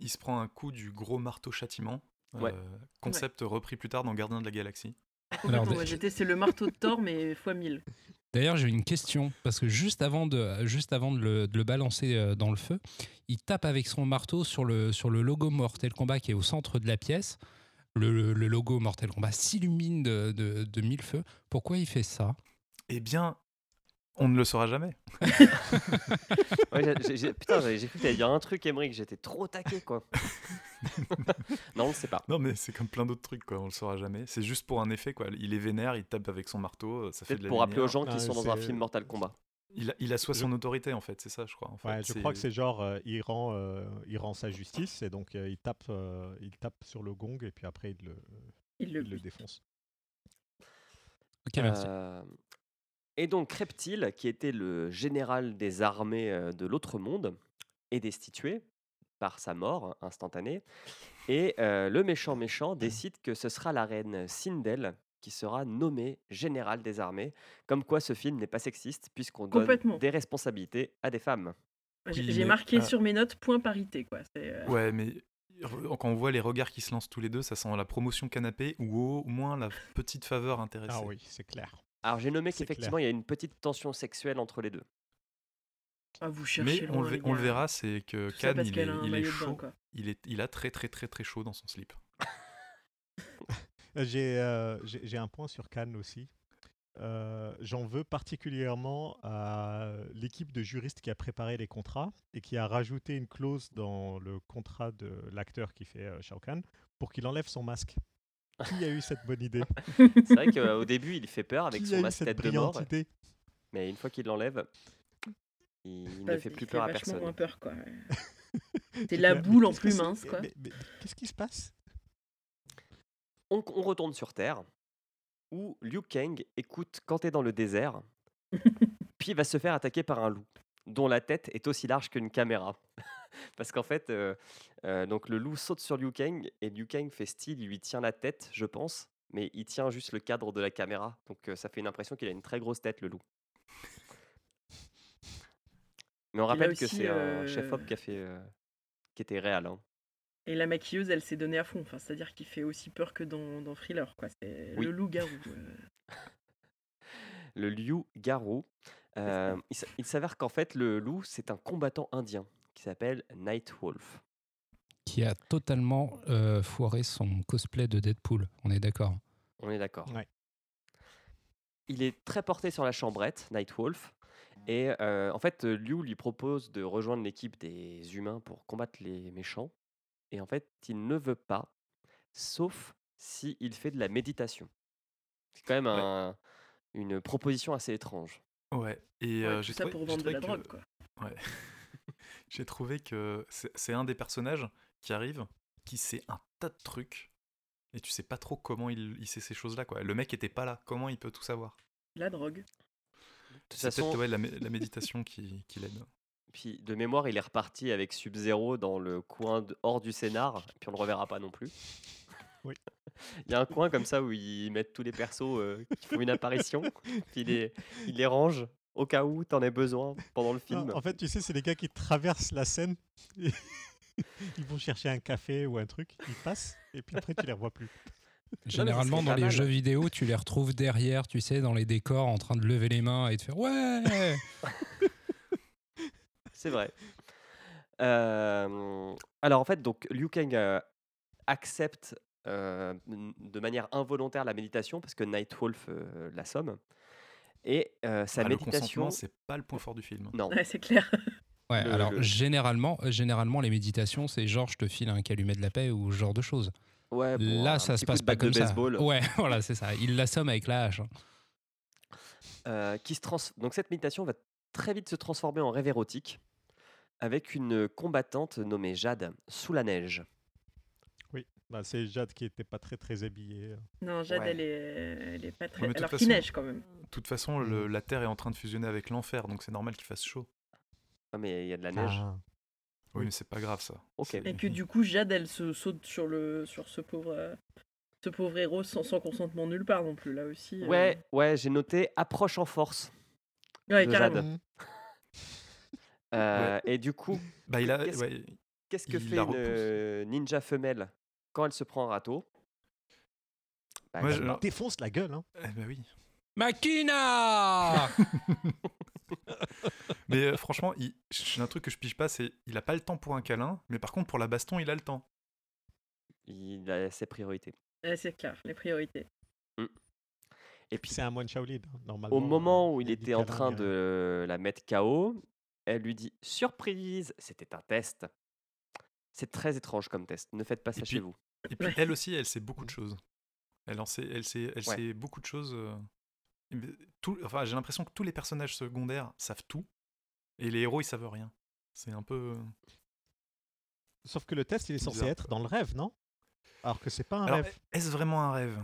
Il se prend un coup du gros marteau châtiment. Ouais. euh, concept repris plus tard dans Gardien de la Galaxie. Alors, j'étais- c'est le marteau de Thor, mais fois 1000. D'ailleurs, j'ai une question parce que juste avant de, juste avant de le, de le balancer euh, dans le feu, il tape avec son marteau sur le, sur le logo Mortal Kombat qui est au centre de la pièce. Le, le logo Mortal Kombat s'illumine de, de, de mille feux. Pourquoi il fait ça? Eh bien, on ne le saura jamais. Ouais, putain, j'ai cru que t'allais dire un truc, Emmerich, j'étais trop taqué, quoi. non, on ne sait pas. Non, mais c'est comme plein d'autres trucs, quoi. On le saura jamais. C'est juste pour un effet, quoi. Il est vénère, il tape avec son marteau, ça fait de la pour rappeler aux gens qui Ah, sont dans un film Mortal Kombat. Il, a- il assoit Je- son autorité, en fait. C'est ça, je crois. En fait. Ouais, je crois que c'est genre euh, il, rend, euh, il rend sa justice et donc euh, il, tape, euh, il tape sur le gong et puis après il le, Il le il le défonce. Ok, merci. Euh, et donc Reptile, qui était le général des armées de l'autre monde, est destitué par sa mort instantanée. Et euh, le méchant méchant décide que ce sera la reine Sindel qui sera nommée générale des armées. Comme quoi ce film n'est pas sexiste puisqu'on donne des responsabilités à des femmes. J'ai Oui, j'ai marqué euh, sur mes notes point parité, quoi. Euh, Ouais, mais quand on voit les regards qui se lancent tous les deux, ça sent la promotion canapé ou au moins la petite faveur intéressée. Ah oui, c'est clair. Alors j'ai nommé qu'effectivement il y a une petite tension sexuelle entre les deux. Ah, vous cherchez Mais loin, on le, on verra, c'est que Tout Cannes, il est, il chaud. Il, est, il a très très très très chaud dans son slip. J'ai euh, j'ai j'ai un point sur Cannes aussi. Euh, J'en veux particulièrement à l'équipe de juristes qui a préparé les contrats et qui a rajouté une clause dans le contrat de l'acteur qui fait euh, Shao Kahn pour qu'il enlève son masque. Qui a eu cette bonne idée? C'est vrai qu'au début il fait peur avec Qui son a eu masque cette tête de mort, idée mais une fois qu'il l'enlève, il, il ne fait il plus peur à vachement personne. moins peur, quoi. C'est C'est la boule en plus mince, quoi. Mais- mais Qu'est-ce qui se passe? On, on retourne sur Terre, où Liu Kang écoute quand t'es dans le désert, puis il va se faire attaquer par un loup, dont la tête est aussi large qu'une caméra. Parce qu'en fait, euh, euh, donc le loup saute sur Liu Kang, et Liu Kang fait style, il lui tient la tête, je pense, mais il tient juste le cadre de la caméra. Donc euh, ça fait une impression qu'il a une très grosse tête, le loup. Mais on rappelle que c'est un chef-op qui a fait... qui était réel. hein. Et la maquilleuse, elle s'est donnée à fond. Enfin, C'est-à-dire qu'il fait aussi peur que dans, dans Thriller, quoi. C'est Oui. le loup-garou. euh. le Liu Garou. Euh, il s'avère qu'en fait, le loup, c'est un combattant indien qui s'appelle Nightwolf. Qui a totalement euh, foiré son cosplay de Deadpool. On est d'accord. On est d'accord. Ouais. Il est très porté sur la chambrette, Nightwolf. Et euh, en fait, Liu lui propose de rejoindre l'équipe des humains pour combattre les méchants. Et en fait, il ne veut pas, sauf si il fait de la méditation. C'est quand même Ouais. un- une proposition assez étrange. Ouais, et Ouais, euh, j'ai ça trouvé, pour vendre de la que- drogue, quoi. Ouais. j'ai trouvé que c'est un des personnages qui arrive, qui sait un tas de trucs, et tu sais pas trop comment il, il sait ces choses-là. quoi. Le mec était pas là, comment il peut tout savoir? La drogue. C'est façon, peut-être ouais, la, mé- la méditation qui, qui l'aide. Puis de mémoire, il est reparti avec Sub-Zero dans le coin de- hors du scénar, puis on le reverra pas non plus. Oui. Il y a un coin comme ça où ils mettent tous les persos euh, qui font une apparition, puis ils les, ils les rangent au cas où t'en aies besoin pendant le film. Non, En fait, tu sais, c'est les gars qui traversent la scène. et ils vont chercher un café ou un truc, ils passent, et puis après, tu les revois plus. Généralement, dans pas les mal. jeux vidéo, tu les retrouves derrière, tu sais, dans les décors, en train de lever les mains et de faire Ouais C'est vrai. Euh, alors en fait, donc Liu Kang euh, accepte euh, de manière involontaire la méditation parce que Nightwolf euh, l'assomme. Et euh, sa Ah, le méditation. consentement, c'est pas le point fort du film. Non, Ouais, c'est clair. Ouais, Le- alors le- généralement, euh, généralement, les méditations, c'est genre je te file un calumet de la paix ou ce genre de choses. ouais, bon, Là, ça se passe pas comme ça. baseball. Ouais, voilà, c'est ça. Il l'assomme avec la hache. hein. euh, qui se trans... Donc cette méditation va très vite se transformer en rêve érotique avec une combattante nommée Jade sous la neige. Oui, bah, c'est Jade qui était pas très très habillée. Non, Jade, Ouais. elle, est... elle est pas très. toute Alors façon- qu'il neige quand même. De toute façon, le- la Terre est en train de fusionner avec l'enfer, donc c'est normal qu'il fasse chaud. Ah, mais il y a de la neige. Ah. Oui, mais c'est pas grave ça. Ok. Et que du coup, Jade, elle se saute sur, le... sur ce pauvre. euh, Ce pauvre héros sans, sans consentement nulle part non plus, là aussi. euh. Ouais, ouais, j'ai noté approche en force. ouais de carrément. Jade. Euh, Et du coup, Bah, il a, Qu'est-ce- ouais, Qu'est-ce que Il fait une euh, ninja femelle quand elle se prend un râteau? Bah, Moi, elle je- Défonce la gueule, hein. eh bah oui. Makina Mais euh, franchement, il- un truc que je pige pas, c'est il a pas le temps pour un câlin, mais par contre pour la baston, il a le temps. Il a ses priorités. Ouais, c'est clair, les priorités. Et puis, C'est un moine Shaolin, hein, normalement. au moment où euh, il y a était en train de la mettre KO, elle lui dit Surprise C'était un test. C'est très étrange comme test. Ne faites pas ça Et chez puis- vous. Et puis elle aussi, elle sait beaucoup de choses. Elle en sait, elle sait, elle Ouais. sait beaucoup de choses. tout- enfin, j'ai l'impression que tous les personnages secondaires savent tout, et les héros ils savent rien. C'est un peu. Sauf que le test, il est censé Bizarre. être dans le rêve, non? Alors que c'est pas un Alors, rêve. est-ce vraiment un rêve?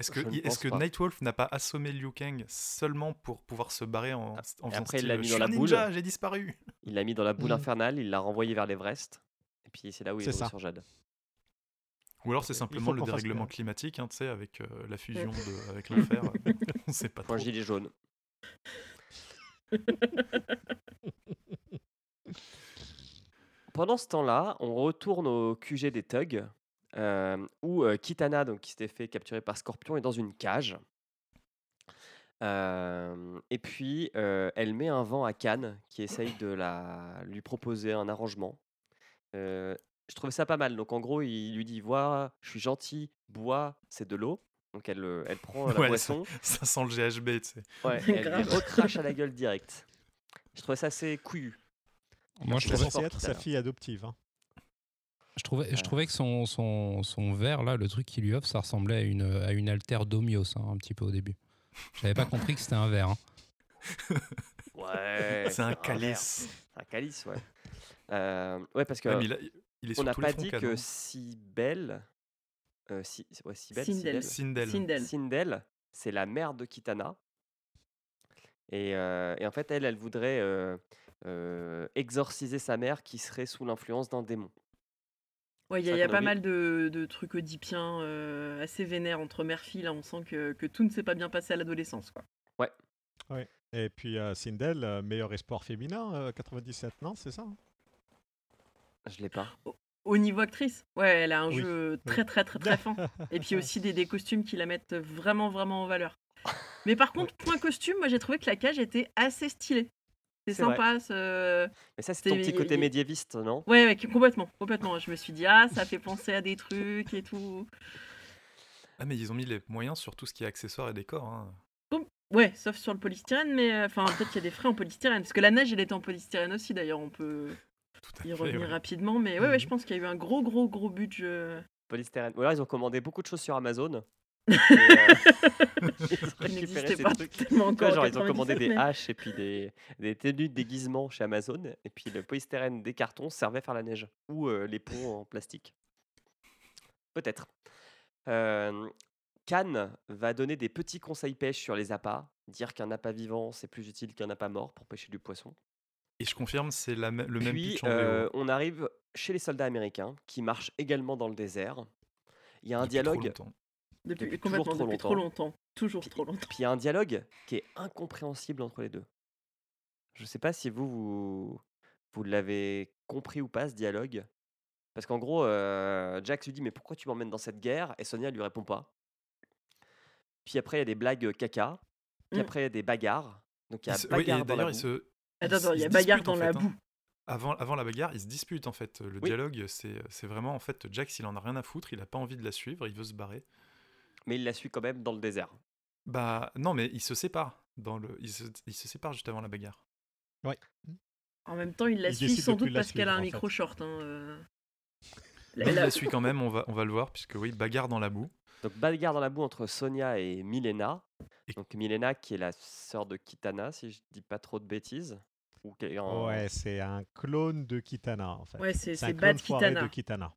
Est-ce que. Nightwolf n'a pas assommé Liu Kang seulement pour pouvoir se barrer en, Ah, en faisant après, il style, l'a mis dans la un boule. ninja, j'ai disparu Il l'a mis dans la boule Mm. infernale, il l'a renvoyé vers l'Everest. Et puis c'est là où il est ça. sur Jade. Ou alors c'est Il simplement le dérèglement que- climatique, hein, tu sais, avec euh, la fusion de, avec l'enfer. On sait pas Point trop. gilet jaune. pendant ce temps-là, on retourne au QG des thugs, euh, où euh, Kitana, donc, qui s'était fait capturer par Scorpion, est dans une cage. Euh, et puis, euh, elle met un vent à Cannes, qui essaye de la, lui proposer un arrangement. Euh, je trouvais ça pas mal. Donc, en gros, il lui dit Vois, je suis gentil, bois, c'est de l'eau. Donc, elle, elle prend la Ouais, boisson, Ça sent le GHB, tu sais. ouais, elle lui recrache à la gueule direct. Je trouvais ça assez couillu. Moi, je censé être sa fille adoptive. hein. Je trouvais, je trouvais que son, son, son verre, là, le truc qu'il lui offre, ça ressemblait à une, à une altère d'Omios, hein, un petit peu au début. J'avais pas compris que c'était un verre. hein. Ouais, c'est un verre. calice. Un calice, ouais. Euh, ouais, parce que Ouais, mais il, a- il est on n'a pas dit que Sibel, euh, si, ouais, Sibel, Sindel. Sindel. Sindel. Sindel, c'est la mère de Kitana. Et, euh, et en fait, elle, elle voudrait euh, euh, exorciser sa mère qui serait sous l'influence d'un démon. Ouais, il y a, y pas mal de, de trucs oedipiens euh, assez vénères entre mère-fille. Là, on sent que, que tout ne s'est pas bien passé à l'adolescence. quoi. Et puis euh, Sindel, euh, meilleur espoir féminin, euh, 97, non C'est ça hein? Je l'ai pas. Au niveau actrice, ouais, elle a un Oui, jeu très très très très fin. Et puis aussi des, des costumes qui la mettent vraiment vraiment en valeur. Mais par contre, point costume, moi j'ai trouvé que la cage était assez stylée. C'est vrai. sympa. ce- Mais ça, c'est ton petit côté médiéviste, non? Ouais, ouais, complètement, complètement. Je me suis dit, ah, ça fait penser à des trucs et tout. Ah, mais ils ont mis les moyens sur tout ce qui est accessoires et décors. hein. Ouais, sauf sur le polystyrène, mais euh, enfin, peut-être qu'il y a des frais en polystyrène. Parce que la neige, elle était en polystyrène aussi, d'ailleurs, on peut Tout à y fait, revenir ouais. rapidement. Mais ouais, ouais, je Mhm. pense qu'il y a eu un gros, gros, gros budget. Polystyrène. Ou alors, ils ont commandé beaucoup de choses sur Amazon. Et, euh, ils pas trucs. encore. en genre, ils ont commandé 97, des haches et puis des, des tenues de déguisement chez Amazon. Et puis le polystyrène des cartons servait à faire la neige. Ou euh, les ponts en plastique. Peut-être. Euh, Cannes va donner des petits conseils pêche sur les appâts. Dire qu'un appât vivant, c'est plus utile qu'un appât mort pour pêcher du poisson. Et je confirme, c'est le même Puis, pitch en euh, on arrive chez les soldats américains qui marchent également dans le désert. Il y a un depuis dialogue. Depuis, depuis complètement, toujours trop depuis trop longtemps. Toujours trop longtemps. Puis il y a un dialogue qui est incompréhensible entre les deux. Je sais pas si vous, vous, vous l'avez compris ou pas, ce dialogue. Parce qu'en gros, euh, Jax lui dit Mais pourquoi tu m'emmènes dans cette guerre? Et Sonia lui répond pas. Puis après, il y a des blagues caca. Puis Mm. après, il y a des bagarres. Donc il y a se- oui, et bagarre dans la boue. se. Attends, il y a bagarre dans en la hein. boue. Avant, avant la bagarre, ils se disputent en fait. Le Oui. dialogue, c'est c'est vraiment en fait Jax, il en a rien à foutre, il a pas envie de la suivre, il veut se barrer. Mais il la suit quand même dans le désert. Bah non, mais ils se séparent. Dans le, ils, se, ils se séparent juste avant la bagarre. En même temps, il la Il suit sans doute parce qu'elle a un micro fait. short. hein, euh. Mais La- il la- suit quand même, on va, on va le voir, puisque oui, bagarre dans la boue. Donc bagarre dans la boue entre Sonia et Milena. Et- Donc Milena qui est la sœur de Kitana, si je dis pas trop de bêtises. Ou en- Ouais, c'est un clone de Kitana en fait. Ouais, c'est c'est c'est un clone Bad Kitana. de Kitana.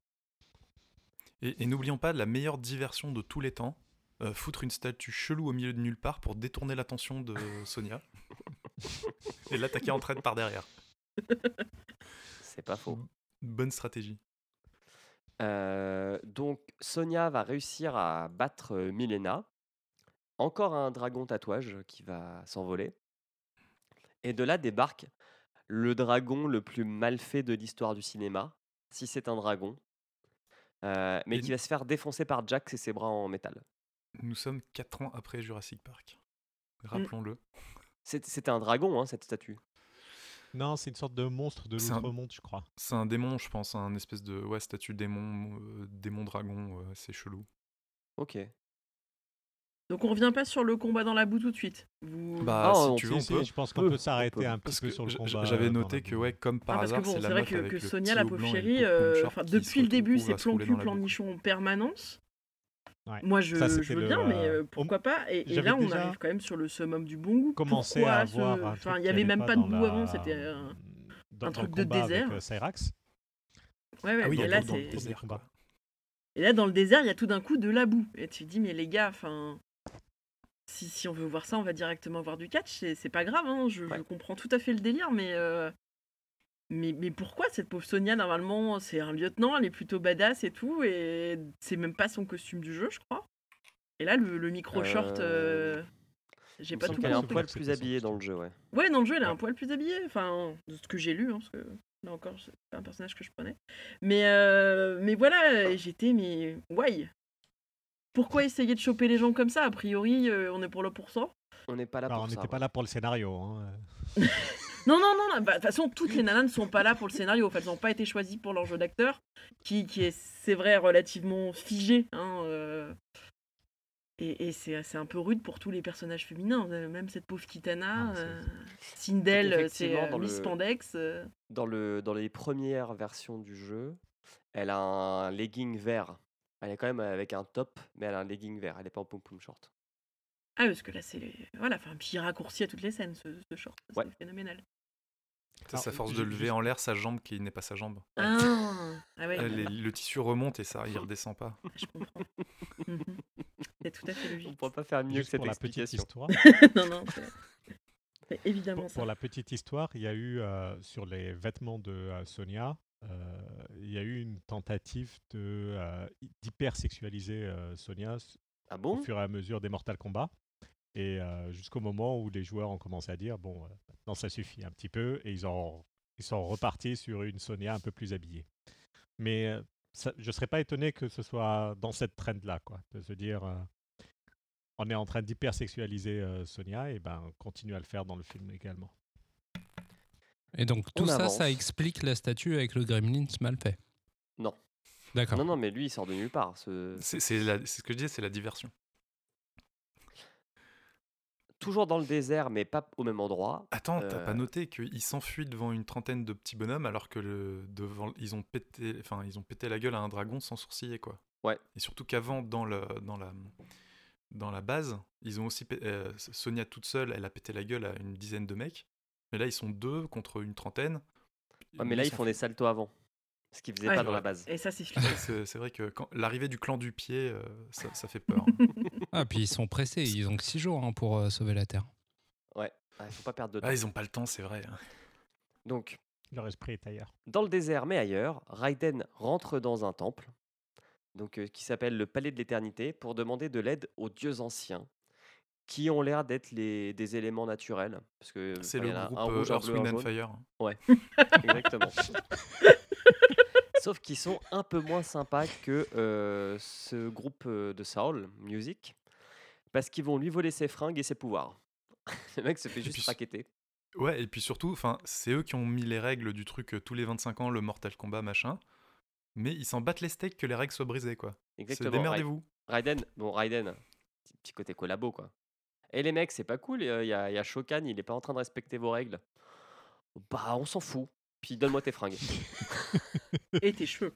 Et, et n'oublions pas la meilleure diversion de tous les temps. euh, foutre une statue chelou au milieu de nulle part pour détourner l'attention de Sonia et l'attaquer en traîne par derrière. C'est pas faux. Bonne stratégie. Euh, donc Sonia va réussir à battre euh, Milena. Encore un dragon tatouage qui va s'envoler. Et de là débarque le dragon le plus mal fait de l'histoire du cinéma, si c'est un dragon, euh, mais qui va se faire défoncer par Jax et ses bras en métal. Nous sommes 4 ans après Jurassic Park. Mm. Rappelons-le. C'est- C'était un dragon, hein, cette statue. Non, c'est une sorte de monstre de C'est un- l'outre-monde, je crois. C'est un démon, je pense, un espèce de ouais, statue démon, euh, démon dragon, euh, c'est chelou. Ok. Donc on revient pas sur le combat dans la boue tout de suite. Vous... Bah, Ah, si tu veux, on si, peut. je pense qu'on peut, s'arrêter un petit Parce peu que sur le combat. j'avais euh, noté que ouais, comme par Ah, parce que hasard, bon, c'est vrai que, Sonia, la pauvre et chérie, euh, depuis le début, c'est plan-cul, dans la boue. plan-nichon permanence. Ouais. Moi, je, Ça, je c'était veux le, bien, mais euh, pourquoi pas? Et, et là, on déjà arrive quand même sur le summum du bon goût. Commencer Pourquoi à ce- Enfin, il y avait même pas de boue avant, c'était un... truc de désert. Cyrax. Ouais, ouais, Ah il y là, c'est... Et là, dans le désert, il y a tout d'un coup de la boue. Et tu te dis, mais les gars, enfin... Si, si on veut voir ça, on va directement voir du catch. C'est pas grave, hein, je, comprends tout à fait le délire, mais... euh, Mais, mais pourquoi cette pauvre Sonia, normalement, c'est un lieutenant, elle est plutôt badass et tout, et c'est même pas son costume du jeu, je crois. Et là, le, le micro-short, Euh, euh, j'ai pas tout qu'elle est un poil plus habillée dans le jeu, ouais. Ouais, dans le jeu, elle est un poil plus habillée, enfin, de ce que j'ai lu. Hein, parce que... Là encore, c'est un personnage que je prenais. Mais, mais voilà, j'étais, mais why? Pourquoi essayer de choper les gens comme ça? A priori, euh, on est pour le pourcent. On n'est pas là Alors, pour on ça. n'était pas ouais. là pour le scénario. hein. Non, non, non, non, bah, de toute façon, toutes les nanas ne sont pas là pour le scénario. Enfin, elles n'ont pas été choisies pour leur jeu d'acteur, qui, qui est, c'est vrai, relativement figé. Hein, euh. Et, et c'est, c'est un peu rude pour tous les personnages féminins. Euh, Même cette pauvre Kitana, Ah, c'est- euh, Sindel, euh, c'est euh, dans Miss le- Spandex. euh. Dans, le, dans les premières versions du jeu, elle a un legging vert. Elle est quand même avec un top, mais elle a un legging vert. Elle n'est pas en pom-pom short. Ah, parce que là, c'est. Voilà, enfin, puis il raccourcit à toutes les scènes, ce, ce short. C'est Ouais. phénoménal. C'est sa force de lever en l'air sa jambe qui n'est pas sa jambe. Ah, ah ouais, les- le tissu remonte et ça, il redescend pas. je comprends. Mhm. c'est tout à fait On ne logique. pourrait pas faire mieux Juste que cette pour la petite histoire. non, non, c'est, c'est évidemment Pour, ça. pour la petite histoire, il y a eu euh, sur les vêtements de euh, Sonia, il y a eu une tentative euh, d'hypersexualiser euh, Sonia Ah au fur et à mesure des Mortal Kombat. Et euh, jusqu'au moment où les joueurs ont commencé à dire bon, euh, maintenant ça suffit un petit peu, et ils, ont, ils sont repartis sur une Sonia un peu plus habillée. Mais euh, ça- je ne serais pas étonné que ce soit dans cette trend-là, quoi, de se dire euh, on est en train d'hypersexualiser euh, Sonia, et ben continue à le faire dans le film également. Et donc tout ça, avance. ça explique la statue avec le Gremlins mal fait. Non. D'accord. Non, non, mais lui, il sort de nulle part. Ce... C'est ce que je disais, c'est la diversion. Toujours dans le désert, mais pas au même endroit. Attends, t'as Euh, pas noté qu'ils s'enfuient devant une trentaine de petits bonhommes alors que le, devant, ils ont pété, enfin ils ont pété la gueule à un dragon sans sourciller quoi. Ouais. Et surtout qu'avant dans le dans la dans la base, ils ont aussi pé- euh, Sonia toute seule, elle a pété la gueule à une dizaine de mecs. Mais là ils sont deux contre une trentaine. Ouais, mais là, ils font des saltos avant. Ce qu'ils faisaient Ouais. pas dans la base. Et ça, c'est. C'est c'est vrai que quand- l'arrivée du clan du pied, euh, ça, ça fait peur. Ah, puis ils sont pressés, ils ont que 6 jours hein, pour euh, sauver la Terre. Ouais. Il faut pas perdre de temps. ah, ils ont pas le temps, c'est vrai. hein. Donc, Leur esprit est ailleurs. dans le désert, mais ailleurs, Raiden rentre dans un temple, donc euh, qui s'appelle le Palais de l'Éternité, pour demander de l'aide aux dieux anciens, qui ont l'air d'être les, des éléments naturels. Parce que C'est le y groupe un euh, rouge, un Earth, Wind and. Fire. Exactement. Sauf qu'ils sont un peu moins sympas que euh, ce groupe euh, de Soul Music, parce qu'ils vont lui voler ses fringues et ses pouvoirs. Le mec se fait Et juste puis- raqueter. Ouais, et puis surtout, enfin, c'est eux qui ont mis les règles du truc euh, tous les 25 ans, le Mortal Kombat machin. Mais ils s'en battent les steaks que les règles soient brisées, quoi. Exactement. Démerdez-vous. Raiden, bon, Raiden, petit côté collabo, quoi. Et les mecs, c'est pas cool. Il y, a- il y a il y a Shokan, il est pas en train de respecter vos règles. Bah, on s'en fout. Puis donne-moi tes fringues. Et tes cheveux.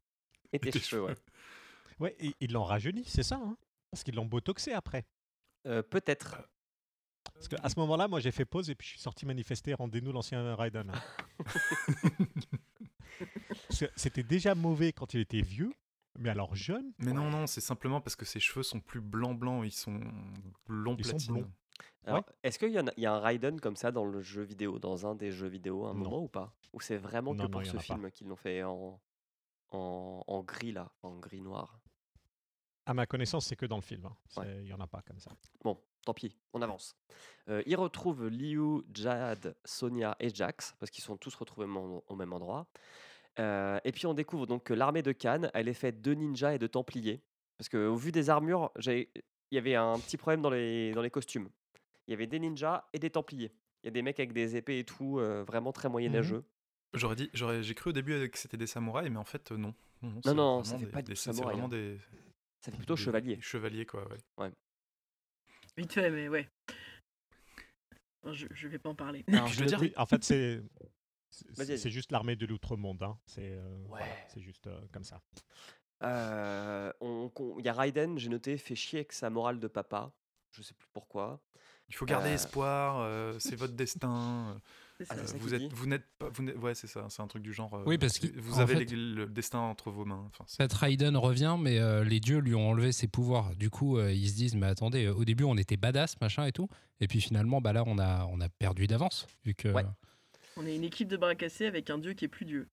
Et tes tes cheveux, ouais. Ouais, et ils l'ont rajeuni, c'est ça hein? Parce qu'ils l'ont botoxé après. Euh, Peut-être. Parce qu'à ce moment-là, moi j'ai fait pause et puis je suis sorti manifester, rendez-nous l'ancien Raiden. C'était déjà mauvais quand il était vieux, mais alors jeune, Mais non, non, c'est simplement parce que ses cheveux sont plus blancs-blancs, ils sont blonds Ils sont blonds. Alors, est-ce qu'il y, a- il y a un Raiden comme ça dans le jeu vidéo, dans un des jeux vidéo, à un Non. moment ou pas? Ou c'est vraiment que Non, pour ce film qu'ils l'ont fait en, en, en gris là, en gris noir? À ma connaissance, c'est que dans le film. hein. Ouais. Il n'y en a pas comme ça. Bon, tant pis, on avance. Euh, ils retrouvent Liu, Jad, Sonia et Jax, parce qu'ils sont tous retrouvés au même- endroit. Euh, et puis on découvre donc que l'armée de Khan, elle est faite de ninjas et de templiers. Parce qu'au vu des armures, j'ai- il y avait un petit problème dans les, dans les costumes. Il y avait des ninjas et des templiers. Il y a des mecs avec des épées et tout, euh, vraiment très moyenâgeux. J'aurais dit, j'aurais, j'ai cru au début que c'était des samouraïs, mais en fait, non. Non, non, c'est non, ça fait des- pas du des- c'est samouraï, vraiment hein. des. Ça fait plutôt des chevalier. Chevaliers, quoi, ouais. Vite fait, mais ouais. Bon, Je, je vais pas en parler. Alors, je veux dire- dis- Oui, en fait, c'est c'est- c'est juste l'armée de l'outre-monde. hein. C'est euh, voilà, Ouais. c'est juste euh, comme ça. Euh, Il y a Raiden, j'ai noté, fait chier avec sa morale de papa. Je sais plus pourquoi. Il faut garder Euh. espoir, euh, c'est votre destin. euh, C'est ça. C'est ça vous êtes, vous n'êtes pas, vous n'êtes, ouais, c'est ça, c'est un truc du genre. euh, Oui, parce qu'il- vous avez fait- les- le destin entre vos mains. Enfin, Cette Raiden revient, mais euh, les dieux lui ont enlevé ses pouvoirs. Du coup, euh, ils se disent, mais attendez, euh, au début, on était badass, machin et tout. Et puis finalement, bah là, on a, on a perdu d'avance. Vu que. Ouais. On est une équipe de bras cassés avec un dieu qui est plus dieu.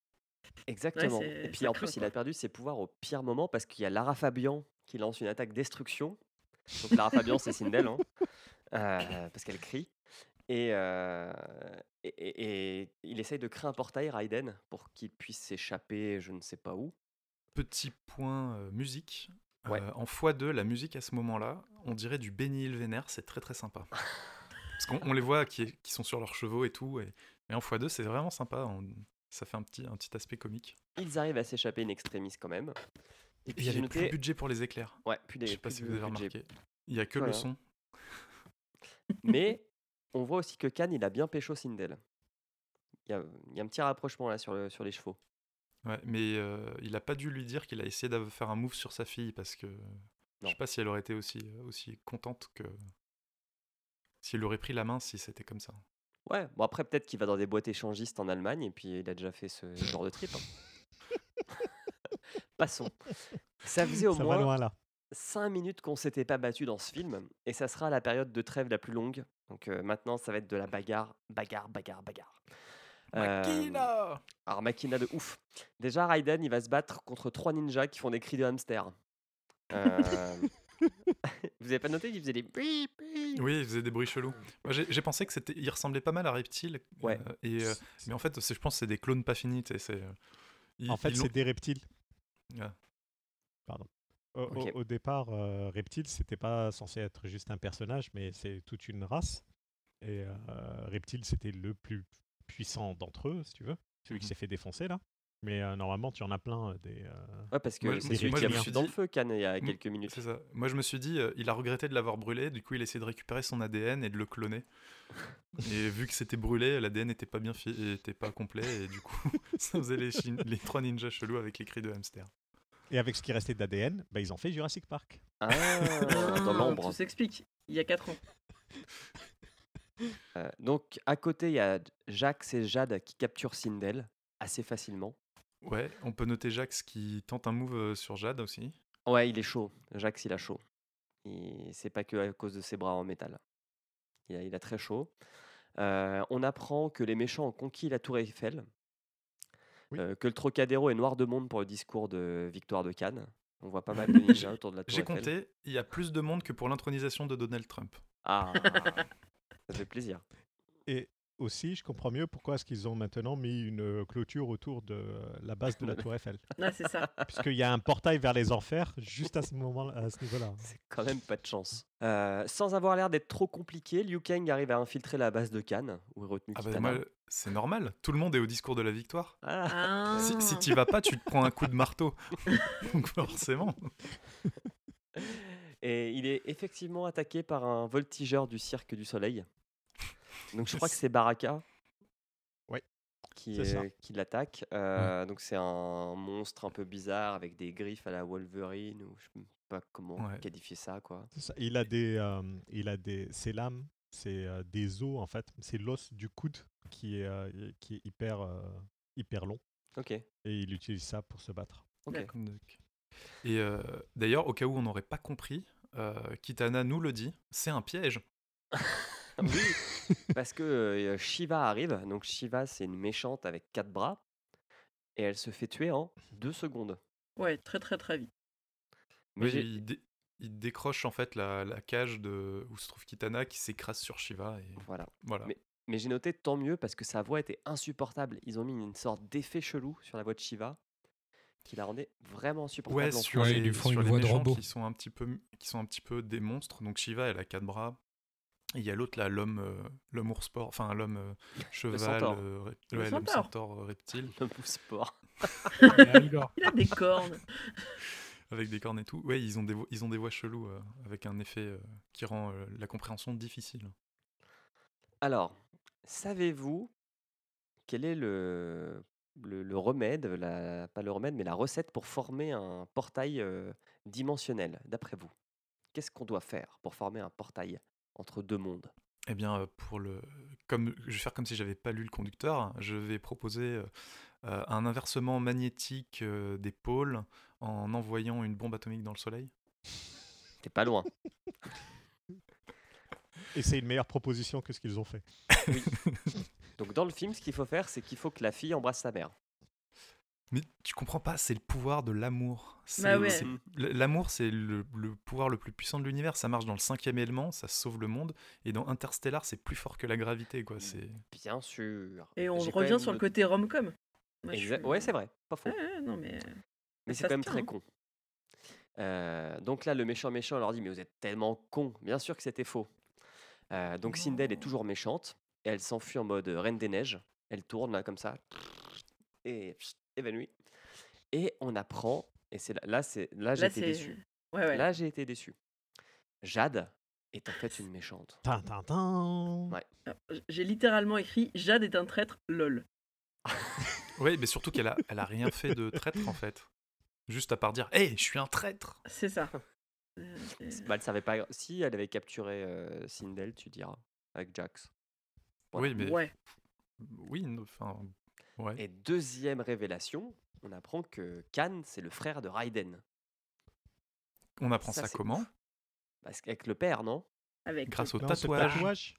Exactement. et puis en plus, il a perdu ses pouvoirs au pire moment parce qu'il y a Lara Fabian qui lance une attaque destruction. Donc Lara Fabian, c'est Sindel, hein, euh, parce qu'elle crie. Et, euh, et, et- et il essaye de créer un portail, Raiden, pour qu'il puisse s'échapper je ne sais pas où. Petit point euh, musique. Ouais. En x2, la musique à ce moment-là, on dirait du Benny Hill Vénère, c'est très très sympa. Parce qu'on on les voit qui, qui sont sur leurs chevaux et tout, et, en x2, c'est vraiment sympa. on- ça fait un petit, un petit aspect comique. Ils arrivent à s'échapper in extremis quand même. Et puis il y avait plus de budget pour les éclairs. Ouais, plus Je des- sais pas si vous avez remarqué. Il y a que Voilà. le son. Mais on voit aussi que Khan, il a bien pécho Sindel. Il y a, il y a un petit rapprochement là sur, le, sur les chevaux. Ouais, mais euh, il a pas dû lui dire qu'il a essayé de faire un move sur sa fille parce que je sais pas si elle aurait été aussi, aussi contente que si elle aurait pris la main si c'était comme ça. Ouais, bon après peut-être qu'il va dans des boîtes échangistes en Allemagne et puis il a déjà fait ce genre de trip. hein. Passons. Ça faisait au Ça va moins loin là. 5 minutes qu'on s'était pas battu dans ce film et ça sera la période de trêve la plus longue. Donc euh, maintenant ça va être de la bagarre, bagarre, bagarre, bagarre. Euh, Makina alors Makina de ouf. Déjà Raiden il va se battre contre trois ninjas qui font des cris de hamster. Euh, Vous avez pas noté qu'il faisait des bip, bip Oui, il faisait des bruits chelous. Moi, j'ai j'ai pensé que c'était, il ressemblait pas mal à Reptile. Ouais. euh, et, euh, mais en fait, c'est- je pense que c'est des clones pas finis. c'est, euh, En fait, c'est des reptiles. Au, au- départ, euh, Reptile, c'était pas censé être juste un personnage, mais c'est toute une race. Et euh, Reptile, c'était le plus puissant d'entre eux, si tu veux. Celui qui Mhm. s'est fait défoncer là. Mais euh, normalement, tu en as plein euh, des. euh, Ouais, parce que Moi, c'est moi, celui je qui a suis dans le dit- feu, Khan, il y a Mm, quelques minutes. C'est ça. Moi, je me suis dit, euh, il a regretté de l'avoir brûlé. Du coup, il essaie de récupérer son ADN et de le cloner. et vu que c'était brûlé, l'ADN n'était pas bien fi- était pas complet. Et du coup, ça faisait les, chin- les trois ninjas chelous avec les cris de hamster. Et avec ce qui restait d'ADN, bah, ils ont fait Jurassic Park. Ah, dans Ah, l'ombre. Tout s'explique. Il y a 4 ans. Euh, donc, à côté, il y a Jax et Jade qui capturent Sindel assez facilement. Ouais, on peut noter Jax qui tente un move euh, sur Jade aussi. Ouais, il est chaud. Jax, il a chaud. Et c'est pas que à cause de ses bras en métal. Il a, il a très chaud. Euh, on apprend que les méchants ont conquis la tour Eiffel. Oui. euh, que le Trocadéro est noir de monde pour le discours de Victoire de Cannes. On voit pas mal de ninjas autour de la tour J'ai compté, il y a plus de monde que pour l'intronisation de Donald Trump. Ah, ça fait plaisir. Et aussi, je comprends mieux pourquoi est-ce qu'ils ont maintenant mis une euh, clôture autour de euh, la base de la Tour Eiffel. Ah, c'est ça. Puisqu'il y a un portail vers les enfers juste à ce moment, à ce niveau-là. C'est quand même pas de chance. Euh, sans avoir l'air d'être trop compliqué, Liu Kang arrive à infiltrer la base de Cannes, où est retenu Ah bah, c'est normal. Tout le monde est au discours de la victoire. Ah, Ah. Si, si tu vas pas, tu te prends un coup de marteau. Donc forcément. Et il est effectivement attaqué par un voltigeur du cirque du soleil. Donc je crois que c'est Baraka Ouais, qui, est- qui l'attaque. Euh, Donc c'est un monstre un peu bizarre avec des griffes à la Wolverine ou je sais pas comment Ouais. qualifier ça quoi. Ça. Il a des, euh, il a des, ses lames, c'est euh, des os en fait. C'est l'os du coude qui est, euh, qui est hyper, euh, hyper long. Ok. Et il utilise ça pour se battre. Ok. D'accord. Donc. Et euh, d'ailleurs, au cas où on n'aurait pas compris, euh, Kitana nous le dit, c'est un piège. Oui, parce que euh, Shiva arrive. Donc Shiva c'est une méchante avec quatre bras et elle se fait tuer en deux secondes. Ouais, très très très vite. Mais Oui, il, dé- il décroche en fait la, la cage de, où se trouve Kitana qui s'écrase sur Shiva. Et voilà. voilà. Mais- Mais j'ai noté tant mieux parce que sa voix était insupportable. Ils ont mis une sorte d'effet chelou sur la voix de Shiva qui la rendait vraiment insupportable. Ouais, sur les, ils lui font sur une les voix de méchants robot. qui sont un petit peu qui sont un petit peu des monstres. Donc Shiva, elle a quatre bras. Et il y a l'autre là, l'homme, euh, l'homme ours sport, enfin l'homme euh, cheval, centaure. euh, rep- Le ouais, l'homme centaure. centaure euh, reptile, Le move sport. Il a des cornes. avec des cornes et tout. Ouais, ils ont des vo- ils ont des voix cheloues euh, avec un effet euh, qui rend euh, la compréhension difficile. Alors, savez-vous quel est le, le, le remède, la, pas le remède, mais la recette pour former un portail euh, dimensionnel, d'après vous? Qu'est-ce qu'on doit faire pour former un portail? Entre deux mondes Eh bien, euh, pour le, comme je vais faire comme si j'avais pas lu le conducteur, je vais proposer euh, euh, un inversement magnétique euh, des pôles en envoyant une bombe atomique dans le Soleil. T'es pas loin. Et c'est une meilleure proposition que ce qu'ils ont fait. Donc dans le film, ce qu'il faut faire, c'est qu'il faut que la fille embrasse sa mère. Mais tu comprends pas, c'est le pouvoir de l'amour. C'est- Bah ouais. c'est- l- L'amour, c'est le, le pouvoir le plus puissant de l'univers. Ça marche dans le cinquième élément, ça sauve le monde. Et dans Interstellar, c'est plus fort que la gravité, quoi. C'est Bien sûr. Et on revient sur le côté rom-com. Moi, je Exact- suis- Ouais, c'est vrai, pas faux. Ouais, ouais, non, mais. Mais ça c'est quand même très hein. con. Euh, donc là, le méchant méchant leur dit Mais vous êtes tellement con. Bien sûr que c'était faux. Euh, donc Sindel est toujours méchante. Et elle s'enfuit en mode Reine des Neiges. Elle tourne là comme ça. Et pff, évanouie. Et on apprend. Et c'est là, là, c'est, là, j'ai été déçu. Ouais, ouais. Là, j'ai été déçu. Jade est en fait une méchante. Tin, tin, tin. Ouais. Alors, J'ai littéralement écrit Jade est un traître, lol. Ouais, mais surtout qu'elle a, elle a rien fait de traître, en fait. Juste à part dire Hé, je suis un traître C'est ça. Euh, Bah, elle savait pas. Si elle avait capturé euh, Sindel, tu diras, avec Jax. Voilà. Oui, mais. Ouais. Oui, enfin. Ouais. Et deuxième révélation, on apprend que Khan, c'est le frère de Raiden. On apprend Ça, comment Parce qu'avec le père, non? Avec. Grâce au tatouage. tatouage.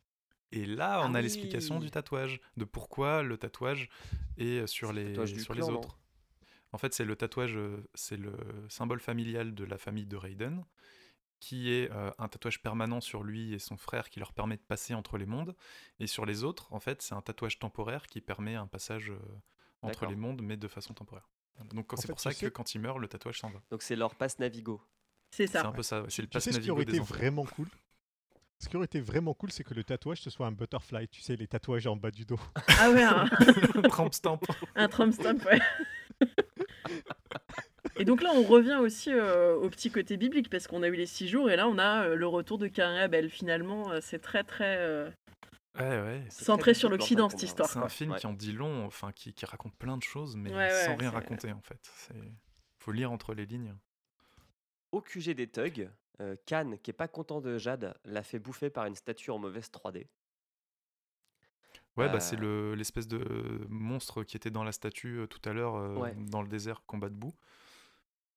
Et là, Ah on a l'explication du tatouage, de pourquoi le tatouage est sur les, sur les autres. En fait, c'est le tatouage, euh, c'est le symbole familial de la famille de Raiden, qui est euh, un tatouage permanent sur lui et son frère qui leur permet de passer entre les mondes. Et sur les autres, en fait, c'est un tatouage temporaire qui permet un passage euh, entre les mondes, mais de façon temporaire. Donc c'est pour ça que quand il meurt, le tatouage s'en va. Donc c'est leur passe Navigo. C'est C'est ça. un peu ça, c'est le Tu passe sais ce qui Navigo aurait été vraiment cool? Ce qui aurait été vraiment cool, c'est que le tatouage, ce soit un butterfly. Tu sais, les tatouages en bas du dos. Ah ouais, un, Tramp stamp. un Trump stamp, ouais. Et donc là, on revient aussi euh, au petit côté biblique, parce qu'on a eu les six jours, et là, on a euh, le retour de Cain et Abel. Finalement, euh, c'est très, très euh, Ouais, ouais. C'est centré sur l'Occident, cette histoire. C'est un film Ouais. qui en dit long, enfin qui, qui raconte plein de choses, mais Ouais, ouais, sans rien c'est- raconter en fait. C'est faut lire entre les lignes. Au QG des thugs, euh, Khan, qui est pas content de Jade, l'a fait bouffer par une statue en mauvaise 3D. Ouais, bah c'est Euh. le l'espèce de monstre qui était dans la statue euh, tout à l'heure euh, Ouais. dans le désert combat debout.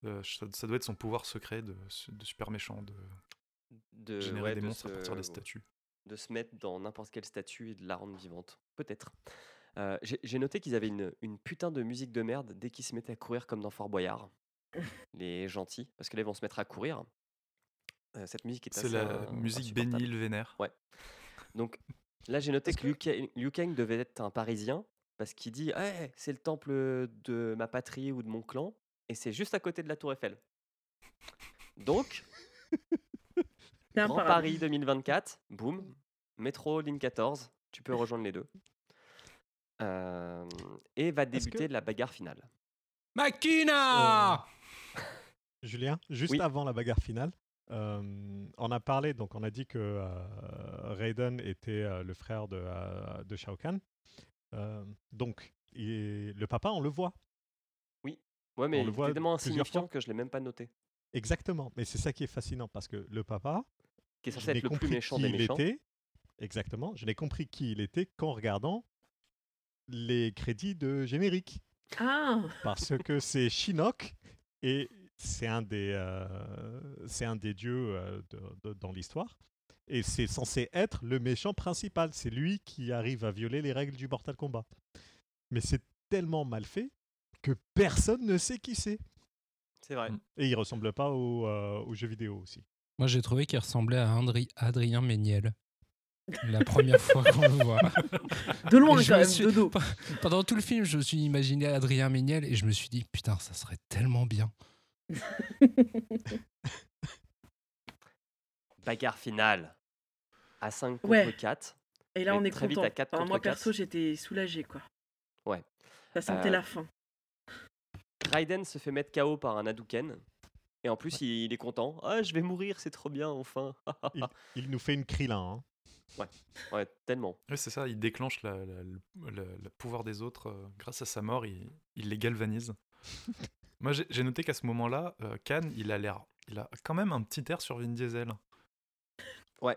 Euh, ça, ça doit être son pouvoir secret de, de super méchant de De, générer ouais, des de monstres à partir des se- statues. de se mettre dans n'importe quelle statue et de la rendre vivante. Peut-être. Euh, J'ai noté qu'ils avaient une, une putain de musique de merde dès qu'ils se mettaient à courir comme dans Fort Boyard. les gentils, parce que là ils vont se mettre à courir. Euh, cette musique est C'est assez la in- musique insupportable. bénile vénère. Donc là j'ai noté que Liu Kang, Liu Kang devait être un Parisien parce qu'il dit Eh, c'est le temple de ma patrie ou de mon clan et c'est juste à côté de la Tour Eiffel. Donc Grand. Paris 2024, boum, métro, ligne 14, tu peux rejoindre les deux. Euh, et va débuter que- la bagarre finale. Makina Julien, juste Oui. avant la bagarre finale, euh, on a parlé, donc on a dit que euh, Raiden était euh, le frère de, euh, de Shao Kahn. Euh, donc, il- le papa, on le voit. Ouais, mais On le il voit était tellement plusieurs insignifiant fois. que je l'ai même pas noté. Exactement. Mais c'est ça qui est fascinant parce que le papa, Qui est je censé n'ai être le plus compris méchant qui des il méchants. était. Exactement. Je n'ai compris qui il était qu'en regardant les crédits de générique. Ah parce que c'est Shinnok et c'est un des euh, c'est un des dieux euh, de- de- dans l'histoire et c'est censé être le méchant principal. C'est lui qui arrive à violer les règles du Mortal Kombat. Mais c'est tellement mal fait que personne ne sait qui c'est. C'est vrai. Mm. Et il ressemble pas au, euh, aux jeux vidéo aussi. Moi, j'ai trouvé qu'il ressemblait à Andri- Adrien Méniel. La première fois qu'on le voit. De loin, quand me même, suis- de dos. Pendant tout le film, je me suis imaginé Adrien Méniel et je me suis dit, putain, ça serait tellement bien. Bagarre finale. À 5 contre Ouais. 4. Et là, on est très vite content. à quatre Enfin, contre moi, perso, j'étais soulagé, quoi. Ouais. Ça sentait Euh, la fin. Raiden se fait mettre KO par un Hadouken. Et en plus, il, il est content. Ah, je vais mourir, c'est trop bien, enfin. Il, il nous fait une Krillin. hein. ouais, tellement. Ouais, c'est ça, il déclenche la- la- le, pouvoir des autres. euh, grâce à sa mort, il, il les galvanise. Moi, j'ai j'ai noté qu'à ce moment-là, euh, Khan, il a l'air. Il a quand même un petit air sur Vin Diesel. Ouais.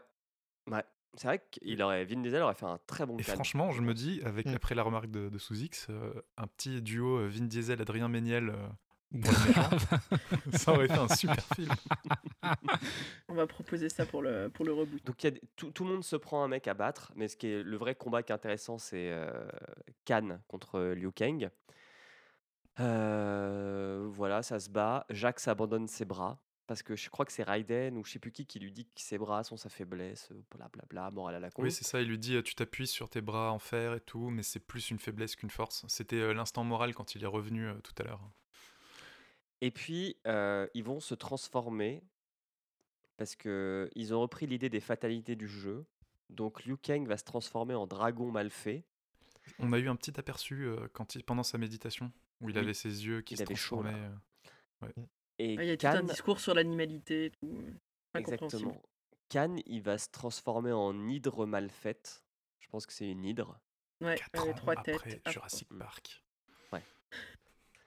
Ouais. C'est vrai qu'il aurait, Vin Diesel aurait fait un très bon Et franchement, je me dis, avec, Mm. après la remarque de, de Sous-X, euh, un petit duo euh, Vin Diesel, Adrien Méniel, euh, ça aurait fait un super film. On va proposer ça pour le, pour le reboot. Donc il y a tout, tout le monde se prend un mec à battre, mais ce qui est le vrai combat qui est intéressant, c'est euh, Khan contre Liu Kang. Euh, voilà, ça se bat. Jax abandonne ses bras parce que je crois que c'est Raiden ou je sais plus qui qui lui dit que ses bras sont sa faiblesse, euh, blablabla, morale à la con. Oui, c'est ça, il lui dit tu t'appuies sur tes bras en fer et tout, mais c'est plus une faiblesse qu'une force. C'était l'instant moral quand il est revenu euh, tout à l'heure. Et puis, euh, ils vont se transformer parce que ils ont repris l'idée des fatalités du jeu. Donc Liu Kang va se transformer en dragon mal fait. On a eu un petit aperçu euh, quand il, pendant sa méditation, où il Oui. avait ses yeux qui Il se avait chaud. Et Ah, Il y a tout un Khan, discours sur l'animalité et tout. Incompréhensible. exactement. Khan, il va se transformer en hydre mal faite. Je pense que c'est une hydre. Ouais, Quatre ans trois après têtes. Ah, Jurassic Mm. Park.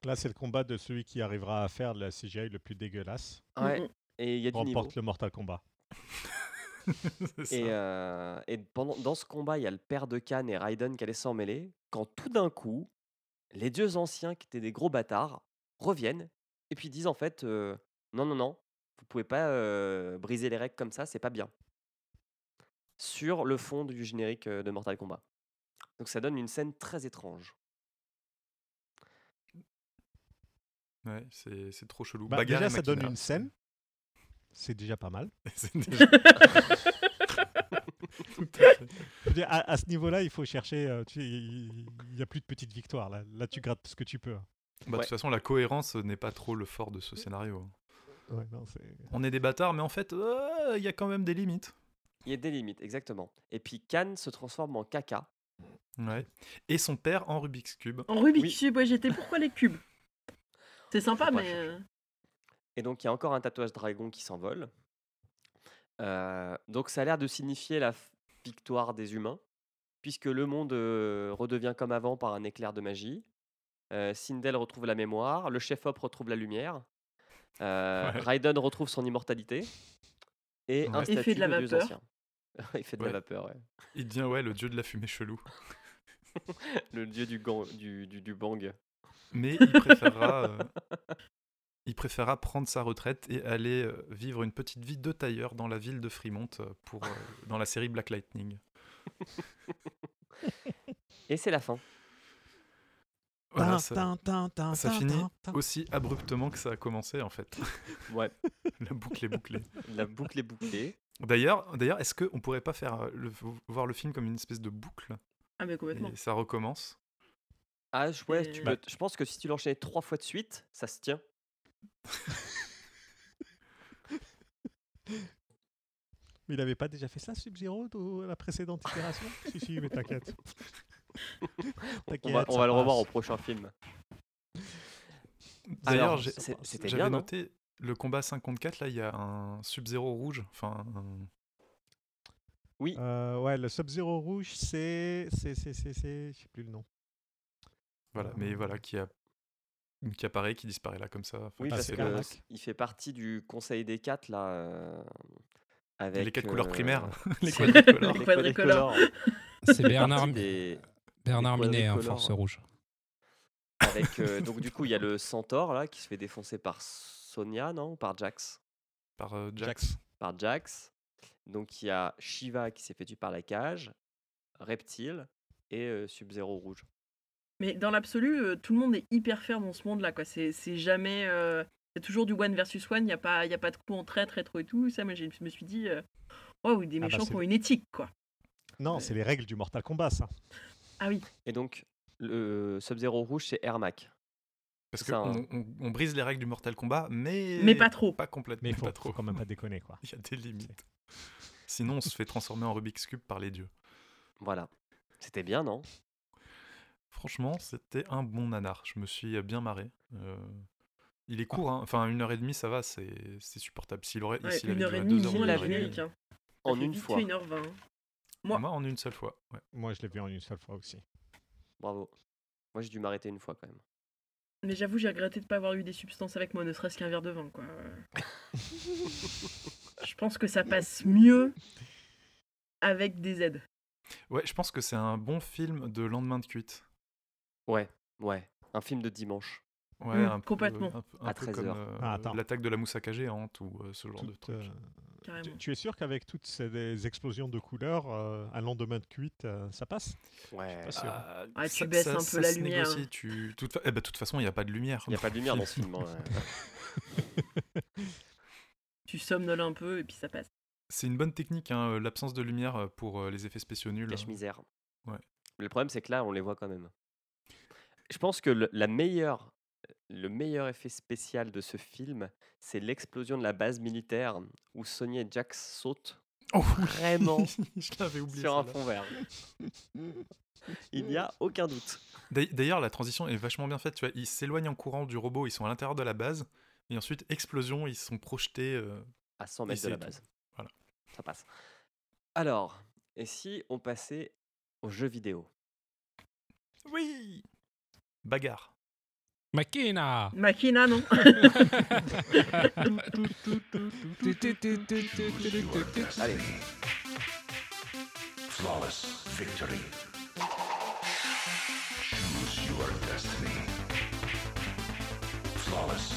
Là, c'est le combat de celui qui arrivera à faire la CGI le plus dégueulasse. Ouais. mm. Et il y a du niveau. Remporte le Mortal Kombat. C'est ça. Et, euh, et pendant, dans ce combat, il y a le père de Khan et Raiden qui allaient s'en mêler. Quand tout d'un coup, les dieux anciens, qui étaient des gros bâtards, reviennent et puis disent en fait euh, non, non, non, vous pouvez pas euh, briser les règles comme ça, c'est pas bien. Sur le fond du générique euh, de Mortal Kombat. Donc ça donne une scène très étrange. Ouais, c'est c'est trop chelou. Bah, Bagarre déjà, ça donne une scène. C'est déjà pas mal. Déjà- à ce niveau-là, il faut chercher. euh, il n'y a plus de petites victoires. Là, là tu grattes ce que tu peux. hein. Bah, De toute façon, la cohérence n'est pas trop le fort de ce scénario. Ouais, non, c'est- On est des bâtards, mais en fait, euh, il y a quand même des limites. Il y a des limites, exactement. Et puis Khan se transforme en caca. Ouais. Et son père en Rubik's Cube. En Rubik's Oui. Cube, ouais, j'étais pourquoi les cubes? C'est sympa, mais. euh, Et donc, il y a encore un tatouage dragon qui s'envole. Euh, donc, ça a l'air de signifier la victoire des humains, puisque le monde euh, redevient comme avant par un éclair de magie. Euh, Sindel retrouve la mémoire, le chef-op retrouve la lumière, euh, Ouais. Raiden retrouve son immortalité, et un Ouais. Et fait statut de la de vapeur. Il fait de Ouais. la vapeur, ouais. Il devient ouais, le dieu de la fumée chelou. Le dieu du, gang, du, du, du bang. Mais il préférera, euh, il préférera prendre sa retraite et aller euh, vivre une petite vie de tailleur dans la ville de Fremont pour, euh, dans la série Black Lightning. Et c'est la fin. Voilà, ça, ça finit aussi abruptement que ça a commencé en fait. Ouais, la boucle est bouclée. la boucle est bouclée. D'ailleurs, d'ailleurs, est-ce qu'on pourrait pas faire euh, le, voir le film comme une espèce de boucle? Ah, mais complètement. et ça recommence Ah, je- ouais, tu peux- je pense que si tu l'enchaînais trois fois de suite, ça se tient. Mais il avait pas déjà fait ça, Sub-Zero, dans la précédente itération? Si, si, mais t'inquiète. On va, on ça va le revoir au prochain film. D'ailleurs, j'avais noté le combat 54, là, il y a un Sub-Zero rouge, enfin, un- Oui, Euh, ouais, le Sub-Zero rouge, c'est. C'est. C'est. C'est. c'est- Je sais plus le nom. voilà, mais voilà, qui a qui apparaît, qui disparaît là comme ça. Enfin, oui parce c'est que Carnac. s- il fait partie du conseil des quatre là. euh, avec les quatre couleurs euh, primaires, les quadricolores. Les quadricolores. C'est Bernard, des- Bernard Minet, hein. Force Rouge. avec euh, donc du coup il y a le centaure là qui se fait défoncer par Sonia non par Jax? Par euh, Jax. par Jax donc il y a Shiva qui s'est fait tuer par la cage Reptile et euh, Sub-Zero rouge Mais dans l'absolu, euh, tout le monde est hyper fair dans ce monde-là. quoi. C'est jamais. euh, C'est toujours du one versus one. Il n'y a, pas- y a pas de coup en traître, rétro et tout. Ça, moi, j'ai- je me suis dit. euh, Oh, oui, des Ah bah, méchants qui ont une éthique, quoi. Non, c'est les règles du Mortal Kombat, ça. Ah oui. et donc le Sub-Zero rouge c'est Ermac Parce qu'on hein. on, on brise les règles du Mortal Kombat, mais Mais pas trop. Pas complètement. Mais il faut, pas trop. faut quand même pas déconner, quoi. Il y a des limites. Sinon, on se fait transformer en Rubik's Cube par les dieux. voilà c'était bien non? Franchement, c'était un bon nanar. Je me suis bien marré. Euh, Il est court, hein. enfin une heure et demie, ça va, c'est c'est supportable. S'il aurait, Ouais, s'il avait une heure duré et demie, deux heures, une l'a en une fois une heure vingt. Moi- Moi, en une seule fois. ouais. Moi, je l'ai vu en une seule fois aussi. bravo moi j'ai dû m'arrêter une fois quand même Mais j'avoue, j'ai regretté de pas avoir eu des substances avec moi, ne serait-ce qu'un verre de vin, quoi. Je pense que ça passe mieux avec des aides. Ouais, je pense que c'est un bon film de lendemain de cuite. ouais ouais un film de dimanche Ouais, Mm, un peu- complètement. un peu- un À peu 13 comme heures. euh, Ah, attends. l'attaque de la moussaka géante ou euh, ce genre de Toute, truc. euh, tu, tu es sûr qu'avec toutes ces explosions de couleurs, euh, un lendemain de cuite, euh, ça passe? Ouais. pas sûr. Ah, Ouais, tu ça- baisses ça- un peu ça la lumière, hein. tu- toute fa- eh ben, de toute façon, il n'y a pas de lumière. Il n'y a pas de lumière dans ce film. hein. Tu somnoles un peu et puis ça passe. C'est une bonne technique, hein, l'absence de lumière pour les effets spéciaux nuls. Cache-misère. Ouais. Le problème, c'est que là, on les voit quand même. Je pense que le, la meilleure, le meilleur effet spécial de ce film, c'est l'explosion de la base militaire où Sonny et Jax sautent Oh, Vraiment Je l'avais oublié. sur un fond vert. Il n'y a aucun doute. D'ail- D'ailleurs, la transition est vachement bien faite. Tu vois, ils s'éloignent en courant du robot, ils sont à l'intérieur de la base, et ensuite explosion, ils sont projetés. euh, À 100 mètres de la tout. base. Voilà. Ça passe. Alors, et si on passait aux jeux vidéo? Oui. Bagarre. Makina Makina, non Allez, Flawless victory. Choose your destiny. Flawless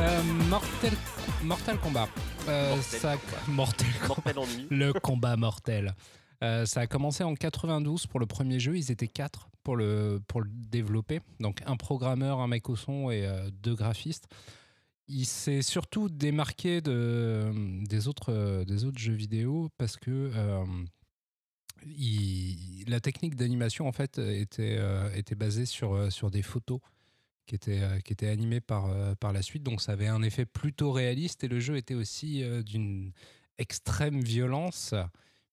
Euh, Mortel, Mortal Kombat. Euh, Mortel ça, mortel, mortel ennui. le combat mortel. Euh, ça a commencé en 92 pour le premier jeu. Ils étaient quatre pour le, pour le développer. Donc un programmeur, un mec au son et euh, deux graphistes. Il s'est surtout démarqué de, des, autres, des autres jeux vidéo parce que il- la technique d'animation en fait était, était basée sur, sur des photos qui étaient, euh, qui étaient animées par, euh, par la suite. Donc ça avait un effet plutôt réaliste et le jeu était aussi euh, d'une extrême violence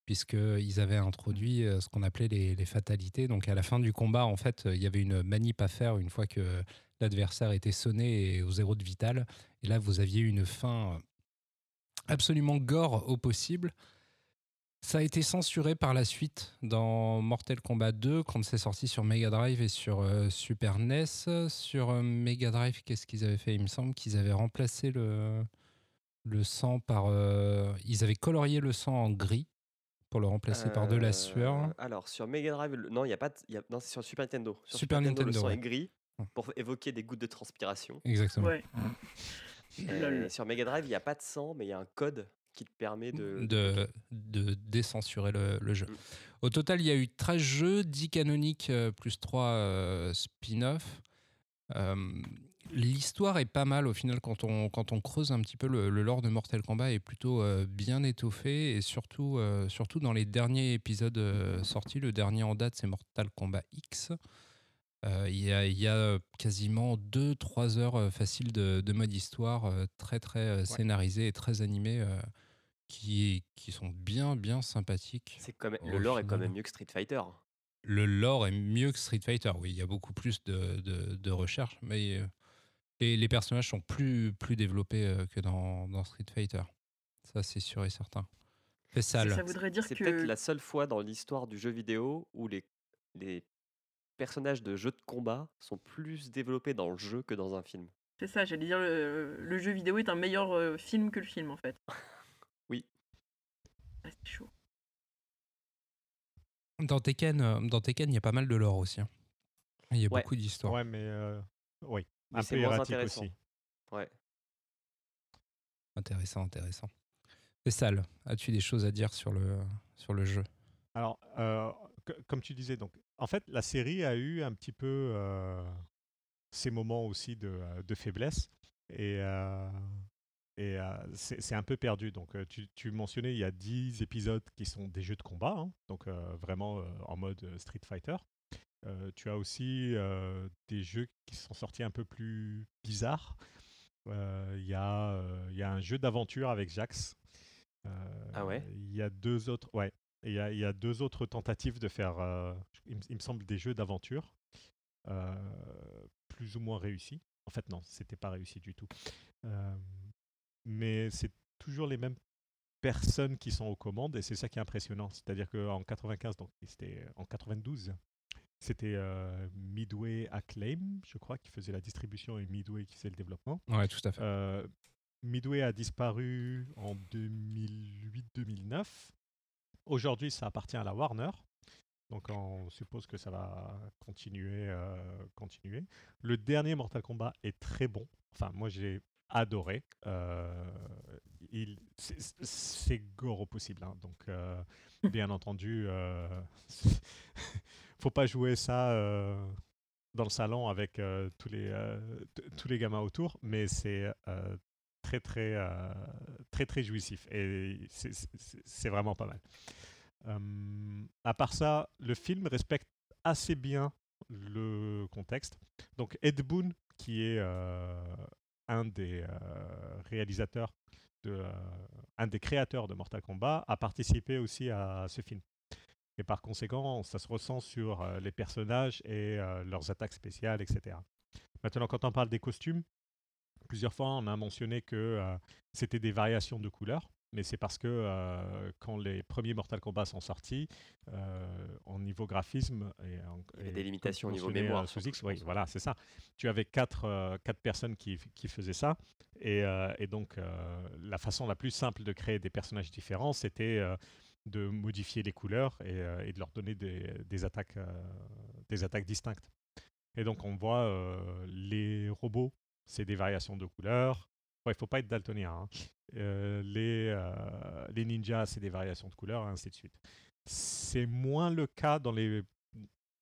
puisqu'ils avaient introduit ce qu'on appelait les, les fatalités. Donc à la fin du combat, en fait, il y avait une manip à faire une fois que l'adversaire était sonné et au zéro de vital. Et là, vous aviez une fin absolument gore au possible. Ça a été censuré par la suite dans Mortal Kombat 2 quand c'est sorti sur Mega Drive et sur euh, Super NES. Sur euh, Mega Drive, qu'est-ce qu'ils avaient fait? Il me semble qu'ils avaient remplacé le, le sang par... euh, ils avaient colorié le sang en gris pour le remplacer par de la sueur. Alors, sur Mega Drive, le- non, il y a pas. y a- non, c'est sur Super Nintendo. Sur Super le Nintendo, sang ouais. est gris pour évoquer des gouttes de transpiration. Exactement. Ouais. Sur Mega Drive, il n'y a pas de sang, mais il y a un code qui te permet de. de, de décensurer le, le jeu. Mm. Au total, il y a eu 13 jeux, 10 canoniques euh, plus 3 euh, spin-off. Euh, L'histoire est pas mal au final quand on, quand on creuse un petit peu le, le lore de Mortal Kombat est plutôt euh, bien étoffé et surtout, euh, surtout dans les derniers épisodes euh, sortis. Le dernier en date c'est Mortal Kombat X. Il y, y a quasiment 2-3 heures faciles de, de mode histoire très très scénarisé et très animé qui, qui sont bien bien sympathiques. C'est quand même- Au le lore est quand même mieux que Street Fighter. Le lore est mieux que Street Fighter, oui, il y a beaucoup plus de, de, de recherche, mais euh, les, les personnages sont plus, plus développés euh, que dans, dans Street Fighter. Ça, c'est sûr et certain. Fait sale. Ça voudrait dire C'est que. peut-être la seule fois dans l'histoire du jeu vidéo où les, les personnages de jeux de combat sont plus développés dans le jeu que dans un film. C'est ça, j'allais dire, le, le jeu vidéo est un meilleur euh, film que le film en fait. Chaud. Dans Tekken, euh, dans Tekken, il y a pas mal de lore aussi. hein. Il y a Ouais. beaucoup d'histoires. Ouais, mais euh, oui, Mais un c'est peu moins erratique intéressant. aussi. Ouais. Intéressant, intéressant. Fait sale. As-tu des choses à dire sur le, sur le jeu? Alors, euh, c- comme tu disais, donc, en fait, la série a eu un petit peu euh, ses moments aussi de, de faiblesse. Et, euh, et euh, c'est un peu perdu. Donc, euh, tu, tu mentionnais, il y a 10 épisodes qui sont des jeux de combat, hein, donc euh, vraiment euh, en mode Street Fighter. Tu as aussi des jeux qui sont sortis un peu plus bizarres. Il y, y a un jeu d'aventure avec Jax. Ah ouais? Il y a deux autres. Ouais. Il y, a, il y a deux autres tentatives de faire, il, me- il me semble, des jeux d'aventure plus ou moins réussis. En fait, non, c'était pas réussi du tout. Euh, mais c'est toujours les mêmes personnes qui sont aux commandes et c'est ça qui est impressionnant. C'est-à-dire qu'en 95, donc c'était en 92, c'était euh, Midway Acclaim, je crois, qui faisait la distribution et Midway qui faisait le développement. Ouais, tout à fait. Euh, Midway a disparu en 2008-2009. Aujourd'hui, ça appartient à la Warner. Donc on suppose que ça va continuer, euh, continuer. Le dernier Mortal Kombat est très bon. Enfin, moi j'ai adoré. Euh, il, c'est- gore au possible. hein. Donc, euh, bien entendu, euh, faut pas jouer ça euh, dans le salon avec tous, les, tous les gamins autour, mais c'est très, très, très, très jouissif. Et c'est- vraiment pas mal. À part ça, le film respecte assez bien le contexte. Donc Ed Boon, qui est euh, un des euh, réalisateurs, de, euh, un des créateurs de Mortal Kombat, a participé aussi à ce film. Et par conséquent, ça se ressent sur euh, les personnages et leurs attaques spéciales, etc. Maintenant, quand on parle des costumes, plusieurs fois on a mentionné que c'était des variations de couleurs. Mais c'est parce que euh, quand les premiers Mortal Kombat sont sortis, euh, en niveau graphisme et, en- Il y avait et des limitations au niveau mémoire, euh, sous X, oui, voilà, c'est ça. Tu avais quatre, quatre personnes qui, qui faisaient ça. Et, et donc, la façon la plus simple de créer des personnages différents, c'était de modifier les couleurs et, euh, et de leur donner des, des attaques, euh, des attaques distinctes. Et donc, on voit euh, les robots, c'est des variations de couleurs. Il ne faut pas être daltonien. hein. Euh, les, euh, les ninjas, c'est des variations de couleurs, et ainsi de suite. C'est moins le cas dans les,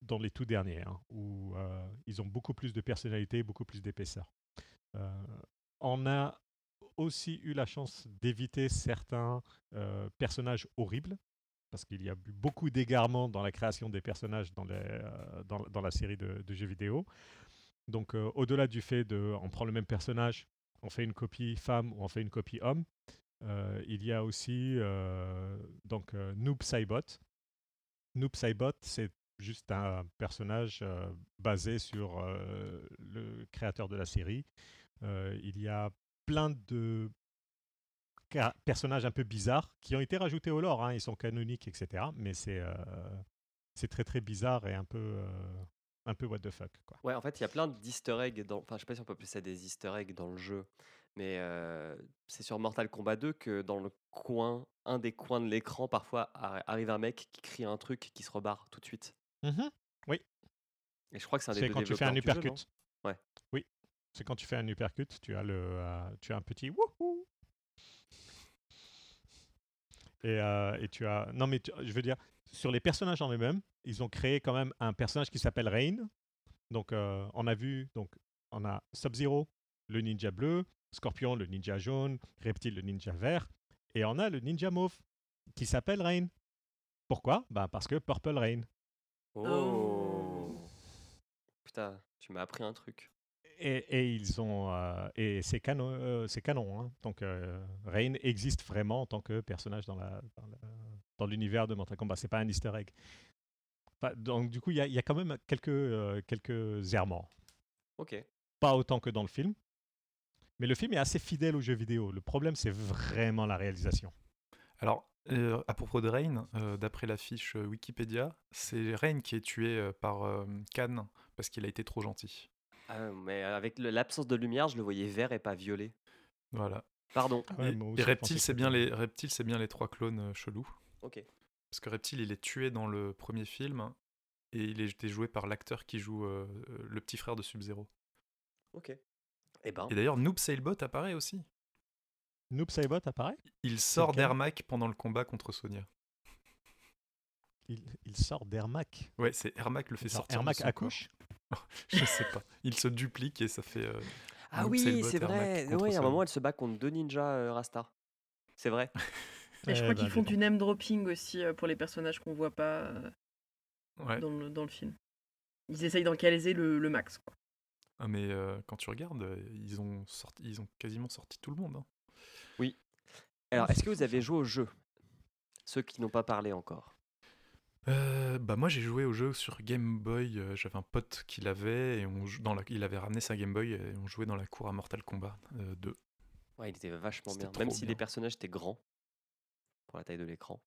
dans les tout derniers, hein, où euh, ils ont beaucoup plus de personnalité, beaucoup plus d'épaisseur. On a aussi eu la chance d'éviter certains personnages horribles, parce qu'il y a eu beaucoup d'égarements dans la création des personnages dans, les, dans, la série de, jeux vidéo. Donc, au-delà du fait de, on prend le même personnage, on fait une copie femme ou on fait une copie homme, euh, il y a aussi euh, donc euh, Noob Saibot. Noob Saibot, c'est juste un personnage basé sur le créateur de la série. Il y a plein de personnages un peu bizarres qui ont été rajoutés au lore. hein, Ils sont canoniques, etc. Mais c'est très très bizarre et un peu un peu what the fuck. Quoi. Ouais, en fait, il y a plein d'easter eggs dans. Enfin, je sais pas si on peut appeler ça des easter eggs dans le jeu, mais euh, c'est sur Mortal Kombat 2 que dans le coin, un des coins de l'écran, parfois arri- arrive un mec qui crie un truc qui se rebarre tout de suite. Et je crois que c'est un des C'est quand tu fais un jeu, uppercut. Ouais. Oui. C'est quand tu fais un uppercut, tu as le, euh, tu as un petit wouhou. Et, euh, et tu as. Non, mais tu- je veux dire, sur les personnages en eux-mêmes, ils ont créé quand même un personnage qui s'appelle Rain. Donc, euh, on a vu, donc, on a Sub-Zero, le ninja bleu, Scorpion, le ninja jaune, Reptile, le ninja vert, et on a le ninja mauve qui s'appelle Rain. Pourquoi? Bah Parce que Purple Rain. Oh. Putain, tu m'as appris un truc. Et, et ils ont euh, et c'est canon, euh, c'est canon. hein. Donc euh, Rain existe vraiment en tant que personnage dans la dans la- dans l'univers de Mortal Kombat. C'est pas un Easter egg. Enfin, donc du coup, il y, a- il y a quand même quelques euh, quelques errements. Ok. Pas autant que dans le film, mais le film est assez fidèle aux jeux vidéo. Le problème, c'est vraiment la réalisation. Alors, euh, à propos de Rain, euh, d'après la fiche Wikipédia, c'est Rain qui est tué euh, par euh, Khan parce qu'il a été trop gentil. Ah, mais avec le- l'absence de lumière, je le voyais vert et pas violet. Voilà. Pardon. Ouais, et et Reptile, c'est bien les Reptile, c'est bien les trois clones euh, chelous. Ok. Parce que Reptile, il est tué dans le premier film et il été joué par l'acteur qui joue euh, euh, le petit frère de Sub-Zero. Ok. Eh ben. Et d'ailleurs, Noob Sailbot apparaît aussi. Noob Saibot apparaît? Il sort lequel? d'Ermac pendant le combat contre Sonia. Il, il sort d'Ermac? Ouais, c'est Ermac le fait sortir. Ermac corps. Je sais pas. Il se duplique et ça fait. euh, Ah oui, c'est vrai. Oui, à un moment, elle se bat contre deux ninjas euh, Rasta. C'est vrai. Et je crois qu'ils dis font du name dropping aussi euh, pour les personnages qu'on voit pas euh, Ouais. dans, le, dans le film. Ils essayent d'encaliser le, le max. Quoi. Ah, mais euh, quand tu regardes, ils ont, sorti, ils ont quasiment sorti tout le monde. hein. Alors, c'est est-ce que vous avez joué au jeu? Ceux qui n'ont pas parlé encore. Euh, bah moi j'ai joué au jeu sur Game Boy. euh, J'avais un pote qui l'avait et on dans la, il avait ramené sa Game Boy et on jouait dans la cour à Mortal Kombat euh, 2. Ouais, il était vachement bien. Même si les personnages étaient grands pour la taille de l'écran.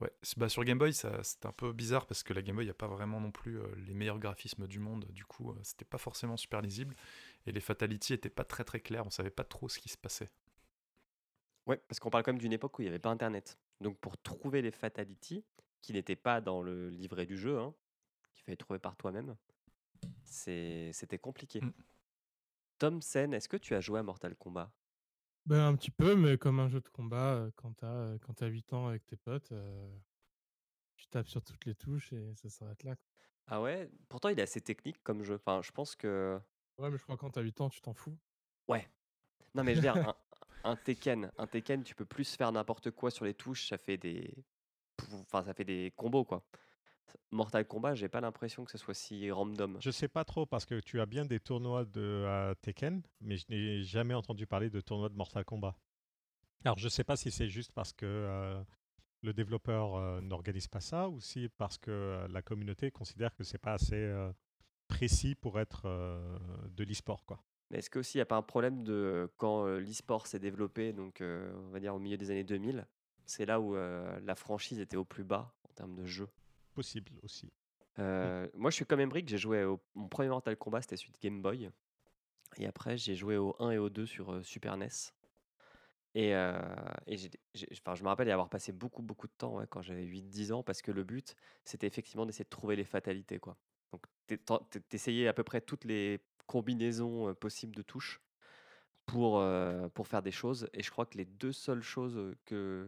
Ouais, bah sur Game Boy ça c'était un peu bizarre parce que la Game Boy il a pas vraiment non plus euh, les meilleurs graphismes du monde. Du coup euh, c'était pas forcément super lisible et les fatalities étaient pas très très claires. On savait pas trop ce qui se passait. Ouais, parce qu'on parle quand même d'une époque où il n'y avait pas internet. Donc pour trouver les fatalities, qui n'étaient pas dans le livret du jeu, hein, qu'il fallait trouver par toi-même, c'était compliqué. Mm. Tom Sen, est-ce que tu as joué à Mortal Kombat? Ben, un petit peu, mais comme un jeu de combat, quand quand t'as 8 ans avec tes potes, euh, tu tapes sur toutes les touches et ça s'arrête là. quoi. Ah ouais, pourtant il est assez technique comme jeu. Enfin, je pense que. Ouais, mais je crois que quand t'as 8 ans, tu t'en fous. Ouais. Non, mais je veux dire, un, un Tekken, un Tekken, tu peux plus faire n'importe quoi sur les touches, ça fait des. Enfin, ça fait des combos quoi. Mortal Kombat, j'ai pas l'impression que ce soit si random. Je sais pas trop parce que tu as bien des tournois de Tekken, mais je n'ai jamais entendu parler de tournois de Mortal Kombat. Alors je sais pas si c'est juste parce que euh, le développeur euh, n'organise pas ça ou si parce que euh, la communauté considère que c'est pas assez précis pour être de l'e-sport quoi. Mais est-ce qu'aussi il n'y a pas un problème de quand l'e-sport s'est développé, donc on va dire au milieu des années 2000, c'est là où euh, la franchise était au plus bas en termes de jeu. Possible aussi. Euh, Moi je suis comme Embrick, j'ai joué au mon premier Mortal Kombat, c'était celui de Game Boy. Et après j'ai joué au 1 et au 2 sur euh, Super NES. Et, euh, enfin, je me rappelle y avoir passé beaucoup beaucoup de temps ouais, quand j'avais 8-10 ans parce que le but c'était effectivement d'essayer de trouver les fatalités. Quoi. Donc t'essayais à peu près toutes les combinaisons possibles de touches pour, euh, pour faire des choses. Et je crois que les deux seules choses que,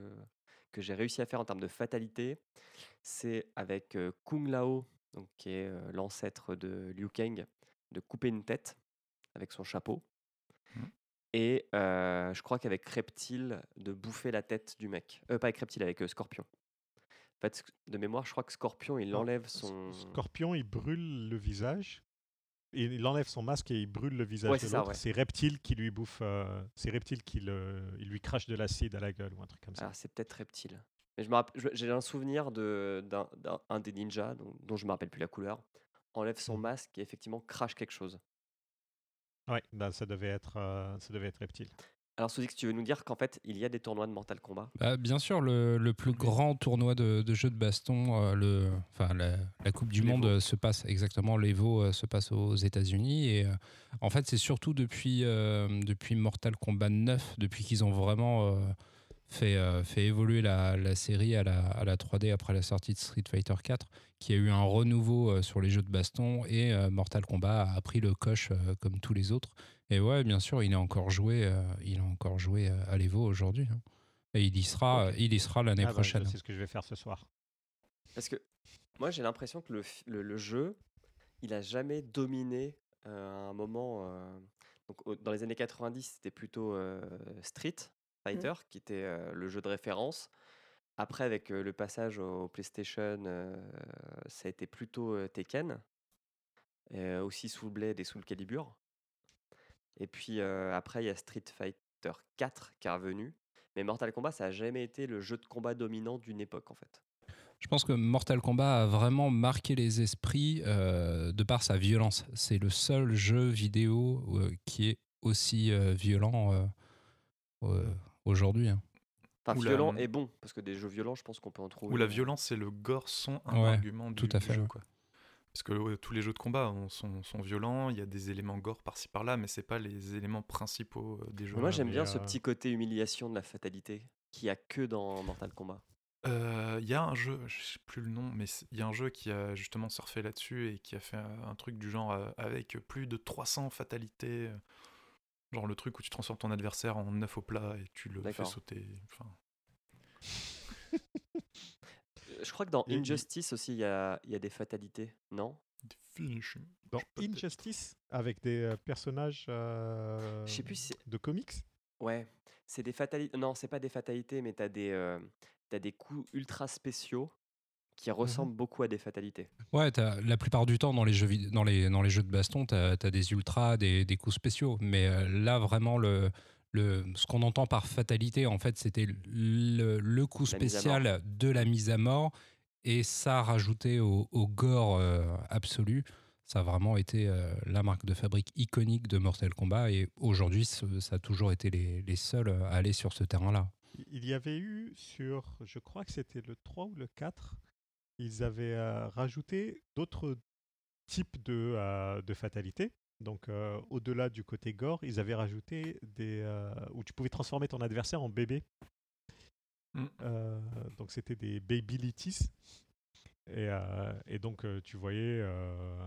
que j'ai réussi à faire en termes de fatalité, c'est avec euh, Kung Lao, donc, qui est euh, l'ancêtre de Liu Kang, de couper une tête avec son chapeau. Mhm. Et je crois qu'avec Reptile, de bouffer la tête du mec. Euh, pas avec Reptile, avec Scorpion. En fait, de mémoire, je crois que Scorpion, il enlève son... Scorpion, il brûle le visage. Il enlève son masque et il brûle le visage Ouais, de l'autre. ouais. C'est Reptile qui lui bouffe. euh, c'est Reptile qui le, il lui crache de l'acide à la gueule ou un truc comme ça. Alors, c'est peut-être Reptile. Mais je j'ai un souvenir de, d'un, d'un- un des ninjas, dont, dont je me rappelle plus la couleur, enlève son Mhm. masque et effectivement crache quelque chose. Ouais, bah, ça devait être, euh, ça devait être Reptile. Alors, Souzix, tu veux nous dire qu'en fait, il y a des tournois de Mortal Kombat? Bah, bien sûr, le, le plus grand tournoi de, de jeux de baston, euh, le, enfin, la, la Coupe du. Monde euh, se passe exactement, l'Evo euh, se passe aux États-Unis. Et en fait, c'est surtout depuis, depuis Mortal Kombat 9, depuis qu'ils ont vraiment fait, euh, fait évoluer la, la série à la, à la 3D après la sortie de Street Fighter 4, qu'il y a eu un renouveau euh, sur les jeux de baston et euh, Mortal Kombat a pris le coche euh, comme tous les autres. Et ouais, bien sûr, il est encore joué, euh, il est encore joué à l'Evo aujourd'hui. hein. Et il y sera, il y sera l'année Ah bah, prochaine. je sais ce que je vais faire ce soir. Parce que moi, j'ai l'impression que le, fi- le, le jeu, il a jamais dominé euh, à un moment. euh, donc, dans les années 90, c'était plutôt euh, Street Fighter, qui était euh, le jeu de référence. Après, avec euh, le passage au PlayStation, ça a été plutôt Tekken, aussi sous le Blade et sous le Calibur. Et puis après, il y a Street Fighter 4 qui est revenu. Mais Mortal Kombat, ça n'a jamais été le jeu de combat dominant d'une époque, en fait. Je pense que Mortal Kombat a vraiment marqué les esprits euh, de par sa violence. C'est le seul jeu vidéo euh, qui est aussi euh, violent aujourd'hui. hein. Enfin, Ou la- violent et bon, parce que des jeux violents, je pense qu'on peut en trouver. Où la euh, violence et le gore sont un Ouais, argument du, tout à du fait, jeu. ouais. Quoi. Parce que ouais, tous les jeux de combat on- sont, sont violents, il y a des éléments gore par-ci par-là, mais c'est pas les éléments principaux euh, des jeux. Mais moi, j'aime bien ce euh, petit côté humiliation de la fatalité qu'il n'y a que dans Mortal Kombat. Euh, Il y a un jeu, je sais plus le nom, mais il y a un jeu qui a justement surfé là-dessus et qui a fait un, un truc du genre euh, avec plus de 300 fatalités. Genre le truc où tu transformes ton adversaire en œuf au plat et tu le fais sauter. Enfin, Euh, Je crois que dans Injustice aussi, il y a, il y a des fatalités, non? Des finishing. Dans Injustice, avec des euh, personnages euh, Je sais plus si c'est- de comics, Ouais, c'est des fatalités. Non, c'est pas des fatalités, mais t'as des, euh, t'as des coups ultra spéciaux qui ressemblent beaucoup à des fatalités. Ouais, la plupart du temps dans les jeux, dans les, dans les jeux de baston, tu as, des ultras, des, des coups spéciaux. Mais euh, là, vraiment, le, le, ce qu'on entend par fatalité, en fait, c'était le, le coup spécial de la mise à mort. Et ça, rajouté au, au gore euh, absolu, ça a vraiment été euh, la marque de fabrique iconique de Mortal Kombat. Et aujourd'hui, ça a toujours été les, les seuls à aller sur ce terrain-là. il y avait eu sur, je crois que c'était le 3 ou le 4, ils avaient euh, rajouté d'autres types de, euh, de fatalités. Donc, euh, au-delà du côté gore, ils avaient rajouté des. euh, où tu pouvais transformer ton adversaire en bébé. Mm. Euh, donc, c'était des babylities. Et, et donc, tu voyais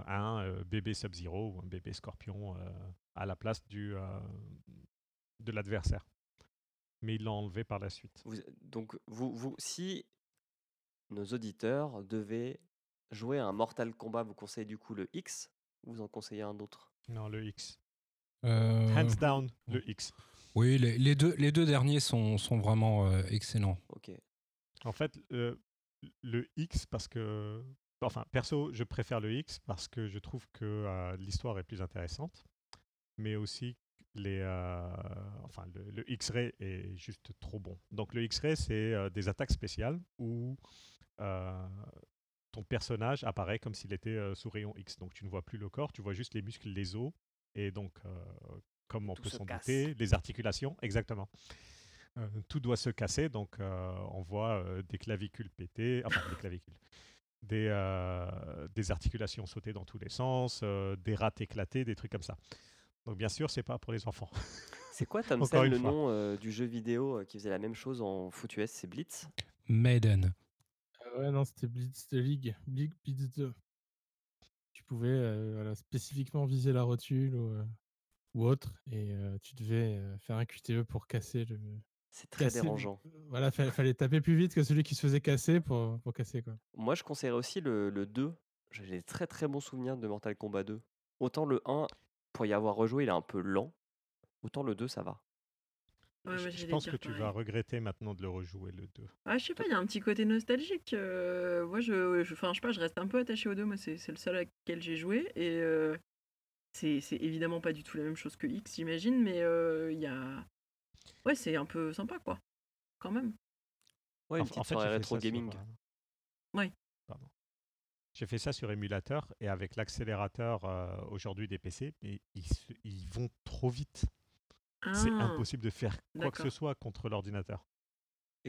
un bébé Sub-Zero ou un bébé Scorpion à la place du, de l'adversaire. Mais ils l'ont enlevé par la suite. Vous- donc, vous, vous, si nos auditeurs devaient jouer à un Mortal Kombat, vous conseillez du coup le X ou vous en conseillez un autre? Non, le X. Euh, Hands down, le X. Oui, les, les deux, les deux derniers sont, sont vraiment euh, excellents. Ok. En fait, euh, le X, parce que. Enfin, perso, je préfère le X parce que je trouve que euh, l'histoire est plus intéressante, mais aussi les. euh, enfin, le, le X-Ray est juste trop bon. Donc, le X-Ray, c'est euh, des attaques spéciales où euh, ton personnage apparaît comme s'il était sous rayon X. Donc, tu ne vois plus le corps, tu vois juste les muscles, les os, et donc, comme on Tout peut se s'en douter, les articulations, exactement. Tout doit se casser, donc on voit des clavicules pétées, enfin des clavicules, des, des articulations sautées dans tous les sens, des rats éclatés, des trucs comme ça. Donc bien sûr, c'est pas pour les enfants. C'est quoi, une le fois. nom euh, du jeu vidéo euh, qui faisait la même chose en foot US C'est Blitz? Maiden. Ah ouais, non, c'était Blitz de League. Blitz, Blitz 2. Tu pouvais euh, voilà, spécifiquement viser la rotule ou, euh, ou autre, et euh, tu devais euh, faire un QTE pour casser le. C'est très casser dérangeant. Voilà, fa- fallait taper plus vite que celui qui se faisait casser pour, pour casser quoi. Moi, je conseillerais aussi le, le 2. J'ai des très très bons souvenirs de Mortal Kombat 2. Autant le 1, pour y avoir rejoué, il est un peu lent. Autant le 2, ça va. Ouais, je je pense que tu vas regretter maintenant de le rejouer le 2. Ah, je sais pas, il y a un petit côté nostalgique. euh, moi, je, je, enfin, je sais pas, je reste un peu attaché aux deux. Moi, c'est c'est le seul à lequel j'ai joué. Et euh, c'est c'est évidemment pas du tout la même chose que X, j'imagine. Mais euh, il y a. Ouais, c'est un peu sympa, quoi. Quand même. Ouais, une En- petite en fait, soirée rétro ça sur, gaming. euh, Ouais. J'ai fait ça sur émulateur et avec l'accélérateur euh, aujourd'hui des PC, mais ils, vont trop vite. C'est Ah, impossible de faire quoi que ce soit contre l'ordinateur.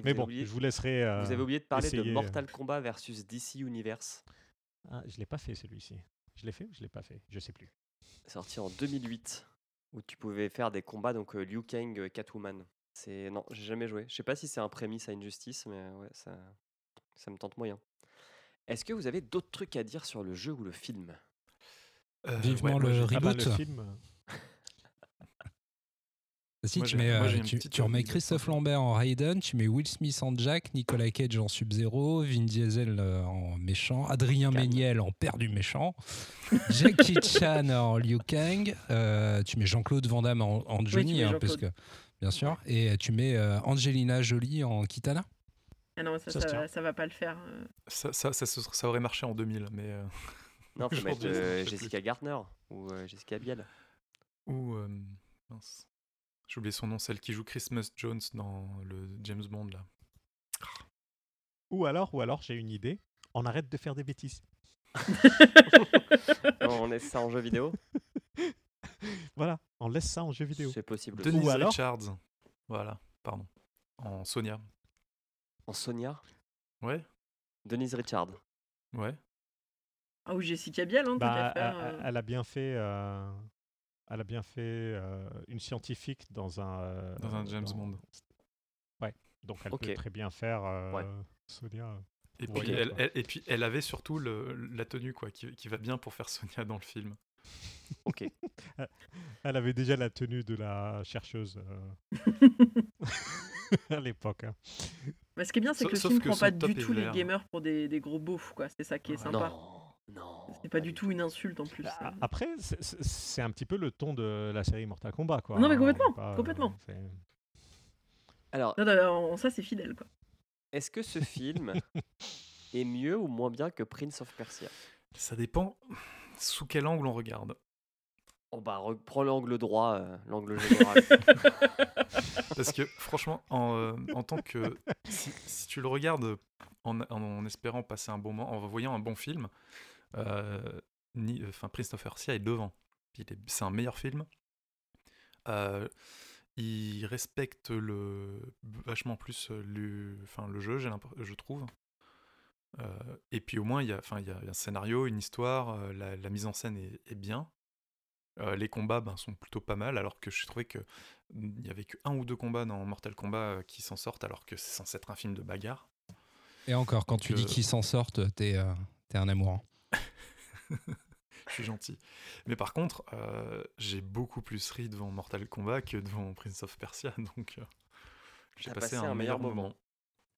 Mais bon, oublié- je vous laisserai. Vous avez euh, oublié de parler de essayer, euh. Mortal Kombat versus DC Universe, Ah, je l'ai pas fait celui-ci. Je l'ai fait ou je l'ai pas fait? Je sais plus. sorti en 2008, où tu pouvais faire des combats, donc euh, Liu Kang, euh, Catwoman. C'est non, j'ai jamais joué. Je sais pas si c'est un prémisse à Injustice, mais ouais, ça, ça me tente moyen. Est-ce que vous avez d'autres trucs à dire sur le jeu ou le film? Euh, Vivement ouais, moi, le j'ai- Ah bah, Reboot. le film. Si Moi, tu, j'ai- mets, moi, euh, j'ai une tu, petite tu remets Christophe. Lambert en Raiden, tu mets Will Smith en Jack, Nicolas Cage en Sub-Zero, Vin Diesel euh, en méchant, Adrien Calme. Méniel en père du méchant, Jackie Chan en Liu Kang, euh, tu mets Jean-Claude Van Damme en, en Johnny, mets hein, parce Jean-Claude. que, bien sûr, et tu mets euh, Angelina Jolie en Kitana. Ah non, ça, Ça ça, se tient. ça va pas le faire. euh. Ça, ça, ça, se- ça aurait marché en 2000, mais. euh, Non, faut mettre euh, plus. Jessica Gardner ou euh, Jessica Biel. Ou. euh, mince. J'ai oublié son nom, celle qui joue Christmas Jones dans le James Bond, là. Ou alors, ou alors, j'ai une idée. On arrête de faire des bêtises. On laisse ça en jeu vidéo Voilà, on laisse ça en jeu vidéo. C'est possible. Denise alors- Richards. Voilà, pardon. En Sonia. En Sonia Ouais, Denise Richard. ouais. Ah, ou Jessica Biel, hein, Bah, qu'à elle, faire, elle- euh. elle a bien fait. euh, elle a bien fait euh, une scientifique dans un. euh, Dans un James dans- Bond. Ouais. Donc elle peut très bien faire euh, Ouais. Sonia. Et puis, elle, quoi. elle- et puis elle avait surtout le, la tenue quoi, qui, qui va bien pour faire Sonia dans le film. Ok. Elle avait déjà la tenue de la chercheuse euh, à l'époque. hein. Mais ce qui est bien, c'est que le sauf film que prend pas du tout les gamers pour des, des gros beaufs, quoi. C'est ça qui est Ouais. sympa. Non, non. C'est pas du tout une insulte en plus. Ça. Après, c'est- un petit peu le ton de la série Mortal Kombat. Quoi, Non, mais complètement, pas, euh, complètement. c'est- Alors, Non, non, non, ça, c'est fidèle, quoi. est-ce que ce film est mieux ou moins bien que Prince of Persia? Ça dépend sous quel angle on regarde. Oh bah, re- prends l'angle droit, euh, l'angle général. Parce que franchement, en, euh, en tant que. Si, si tu le regardes en, en- en espérant passer un bon moment, en voyant un bon film, euh, ni- enfin, of Persia est devant. Il est- C'est un meilleur film. Euh, il respecte le, vachement plus le, enfin, le jeu, je trouve. Euh, et puis au moins, il y, a, enfin, il y a un scénario, une histoire, la, la mise en scène est, est bien. Euh, les combats ben, sont plutôt pas mal, alors que je trouvais que mm, il y avait que un ou deux combats dans Mortal Kombat euh, qui s'en sortent, alors que c'est censé être un film de bagarre. Et encore, quand Donc, tu dis euh, qu'ils s'en sortent, t'es euh, t'es un amourant. Je suis gentil. Mais par contre, euh, j'ai beaucoup plus ri devant Mortal Kombat que devant Prince of Persia, donc euh, j'ai passé, un, meilleur moment.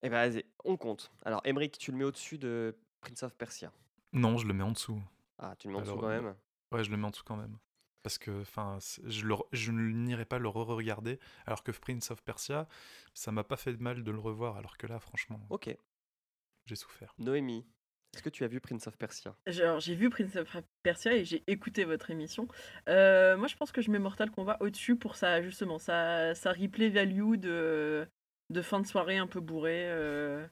Eh ben, vas-y, on compte. Alors, Emmerich, tu le mets au-dessus de Prince of Persia? Non, je le mets en dessous. Ah, tu le mets en dessous quand même Ouais, je le mets en dessous quand même. Parce que enfin, je, le re- je n'irai pas le re-regarder, alors que Prince of Persia, ça m'a pas fait de mal de le revoir, alors que là, franchement, Ok. j'ai souffert. Noémie, est-ce que tu as vu Prince of Persia? Genre, j'ai vu Prince of Persia et j'ai écouté votre émission. Euh, moi, je pense que je mets Mortal Kombat au-dessus pour ça, justement, sa, sa replay value de, de fin de soirée un peu bourré. euh,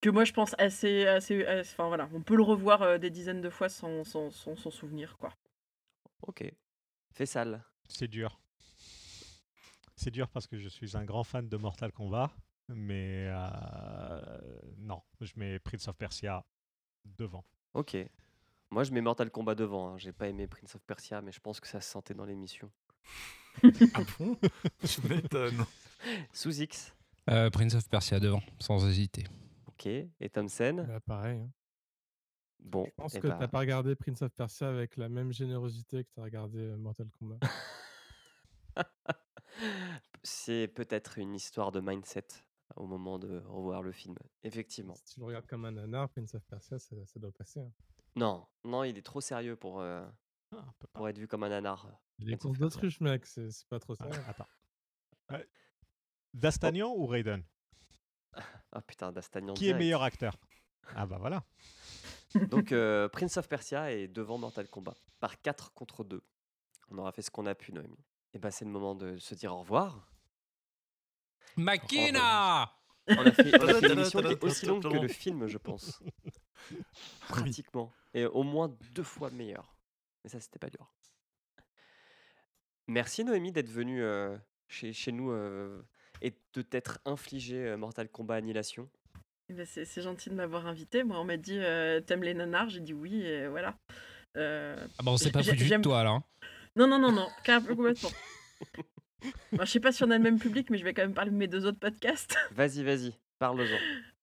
que moi, je pense assez. assez, voilà, on peut le revoir euh, des dizaines de fois sans sans- sans s'en souvenir, quoi. Ok. Fais sale. C'est dur. C'est dur parce que je suis un grand fan de Mortal Kombat, mais euh, non, je mets Prince of Persia devant. Ok. Moi, je mets Mortal Kombat devant. hein. J'ai pas aimé Prince of Persia, mais je pense que ça se sentait dans l'émission. Ah bon? Je m'étonne. Sous X. Euh, Prince of Persia devant, sans hésiter. Ok. Et Thompson. Bah, pareil. hein. Bon. Je pense eh que bah, t'as pas regardé Prince of Persia avec la même générosité que t'as regardé euh, Mortal Kombat. C'est peut-être une histoire de mindset au moment de revoir le film. Effectivement. si tu le regardes comme un nanar, Prince of Persia, ça, ça doit passer. hein. Non, non, il est trop sérieux pour, euh, Ah, pour être vu comme un nanar. Les courses d'autruche, mec, c'est pas trop. Ah, attends. Euh, D'Astagnan ou Raiden? Ah putain, D'Astagnan. Qui est meilleur acteur? Ah bah voilà. Donc euh, Prince of Persia est devant Mortal Kombat par 4 contre 2. On aura fait ce qu'on a pu, Noémie. Et bah c'est le moment de se dire au revoir. Makina On a fait, on a fait une émission qui est aussi longue que le film, je pense. Pratiquement. Et au moins deux fois meilleur. Mais ça, c'était pas dur. Merci Noémie d'être venue euh, chez, chez nous euh, et de t'être infligé euh, Mortal Kombat Annihilation. Eh ben, c'est c'est gentil de m'avoir invité. Moi, on m'a dit euh, T'aimes les nanars? J'ai dit oui, et voilà. Euh, Ah bah on s'est pas foutu de toi là. hein. Non, non, non, non, carrément complètement. Bon, je sais pas si on a le même public, mais je vais quand même parler de mes deux autres podcasts. Vas-y, vas-y, parle-en.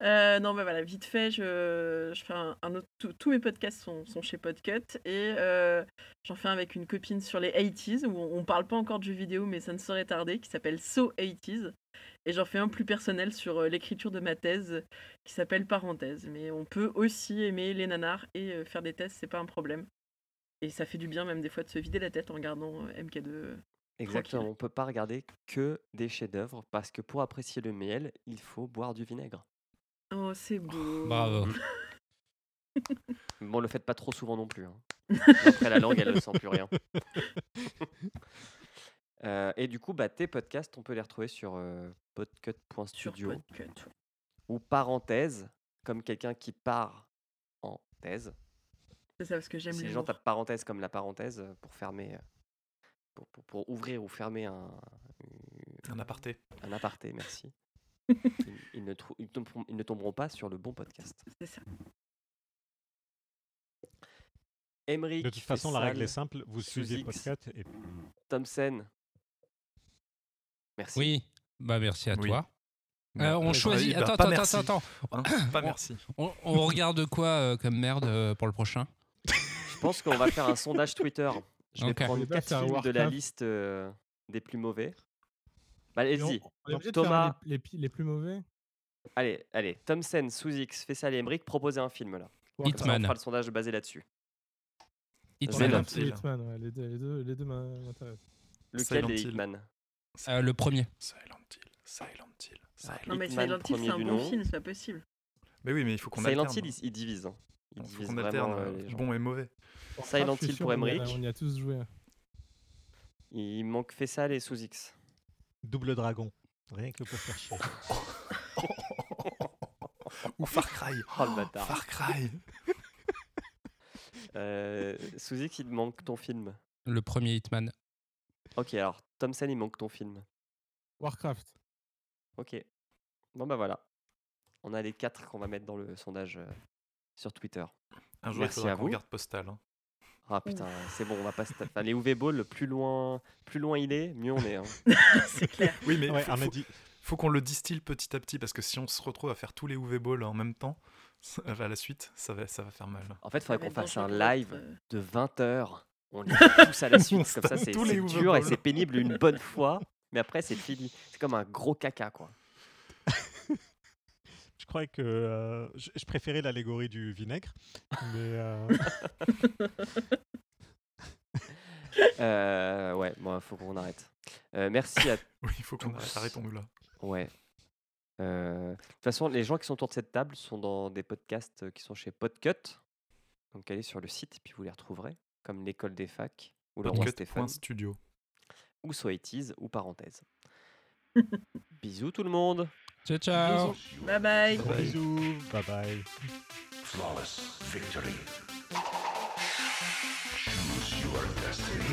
Euh, non, mais voilà, vite fait, je, je fais un, un autre. tous- Tous mes podcasts sont, sont chez Podcut et euh, j'en fais un avec une copine sur les 80s où on, on parle pas encore de jeux vidéo, mais ça ne saurait tarder, qui s'appelle So 80s. Et j'en fais un plus personnel sur euh, l'écriture de ma thèse qui s'appelle Parenthèse. Mais on peut aussi aimer les nanars et euh, faire des thèses, c'est pas un problème. Et ça fait du bien même des fois de se vider la tête en regardant euh, MK2. Exactement, on peut pas regarder que des chefs-d'œuvre parce que pour apprécier le miel, il faut boire du vinaigre. Oh, c'est beau. Bravo. Mais Bon, le faites pas trop souvent non plus. hein. Après, la langue, elle ne sent plus rien. Euh, et du coup, bah, tes podcasts, on peut les retrouver sur euh, podcut.studio Podcut. ou parenthèse, comme quelqu'un qui part en thèse. C'est ça, parce que j'aime Si les les gens tapent parenthèse comme la parenthèse euh, pour fermer, euh, pour, pour- pour ouvrir ou fermer un, Un aparté. un aparté, merci. ils, ils ne ils tomberont, ils ne tomberont pas sur le bon podcast. C'est ça. Emmerich De toute façon, la règle est simple. Vous suivez. Podcast et Thompson. Merci. Oui, bah merci à Oui. toi. Mais Euh, on après, choisit. bah, Attends, pas attends, attends, attends. Hein, pas On- merci. On, on regarde quoi euh, comme merde euh, pour le prochain? Je pense qu'on va faire un sondage Twitter. Je vais Ok. prendre On va quatre faire films de la liste euh, des plus mauvais. Bah, allez-y. Thomas, faire les, les les plus mauvais? allez, allez. Thompson, Sous-X, Fessal et Emmerich, proposez un film là. Ça, on Hitman. fera le sondage basé là-dessus. Hitman. Hitman, ouais, les deux, les deux, les deux m'intéressent. Lequel est. Hitman? Euh, le premier. Silent Hill, Silent Hill, Silent Non, mais Silent Hill, c'est un bon nom. film, c'est pas possible. Mais oui, mais il faut qu'on Silent. Hill, il, il divise. hein. Il Il faut divise qu'on vraiment alterne. euh, euh. Bon et mauvais. Silent Hill pour Emmerich. On y a tous joué. Il manque Fessal et Sous-X. Double Dragon. Rien que pour faire chier. Ou Far Cry. Oh le bâtard. Far Cry. Euh, Sous-X, il te manque ton film. Le premier Hitman. Ok, alors Thompson, il manque ton film. Warcraft. Ok. Bon bah voilà. On a les quatre qu'on va mettre dans le sondage euh, sur Twitter. Un jour, Merci il à qu'on vous. regarde Postal. hein. Ah putain, c'est bon, on va pas se taper. Enfin, les UV Balls, plus loin, plus loin il est, mieux on est. hein. c'est clair. Oui, mais Ouais, faut, faut- dit. faut qu'on le distille petit à petit parce que si on se retrouve à faire tous les UV balls en même temps, à la suite, ça va, ça va faire mal. En fait, il faudrait qu'on être fasse un live euh. de 20 heures. On les tous à la suite. Comme ça, c'est dur et c'est pénible une bonne fois. Mais après, c'est fini. C'est comme un gros caca, quoi. Je croyais que euh, je, préférais l'allégorie du vinaigre, mais euh, Euh, ouais, bon, faut qu'on arrête. Euh, merci à Oui, il faut qu'on arrête. Arrêtons-nous là. Ouais. De toute façon, les gens qui sont autour de cette table sont dans des podcasts qui sont chez Podcut. Donc allez sur le site et puis vous les retrouverez, comme l'école des facs ou le roi Stéphane Podcut.studio. ou Soitis ou parenthèse. Bisous tout le monde. Ciao, ciao. Bisous. Bye bye. gros bisous, bye bye. Flawless victory. Choose your destiny.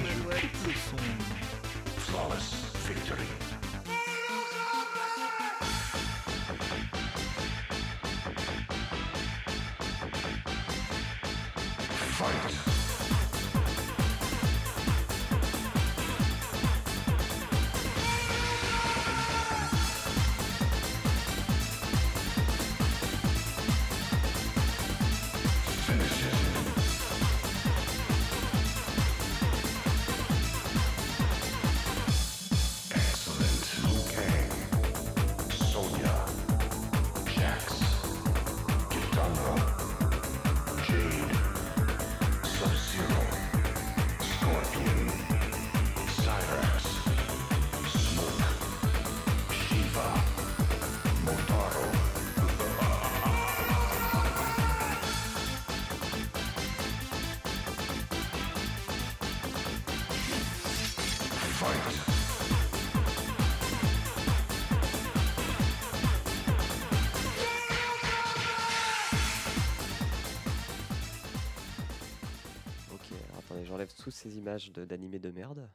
Images de- d'animés de, merde.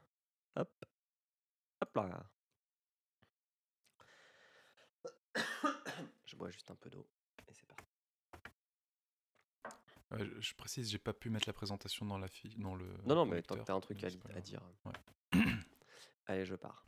Hop. Hop là. Je bois juste un peu d'eau. Et c'est parti. Je- je précise, j'ai pas pu mettre la présentation dans la fi- dans le. Non, non, mais tant que conducteur, t'as un truc à, dire. Ouais. Allez, je pars.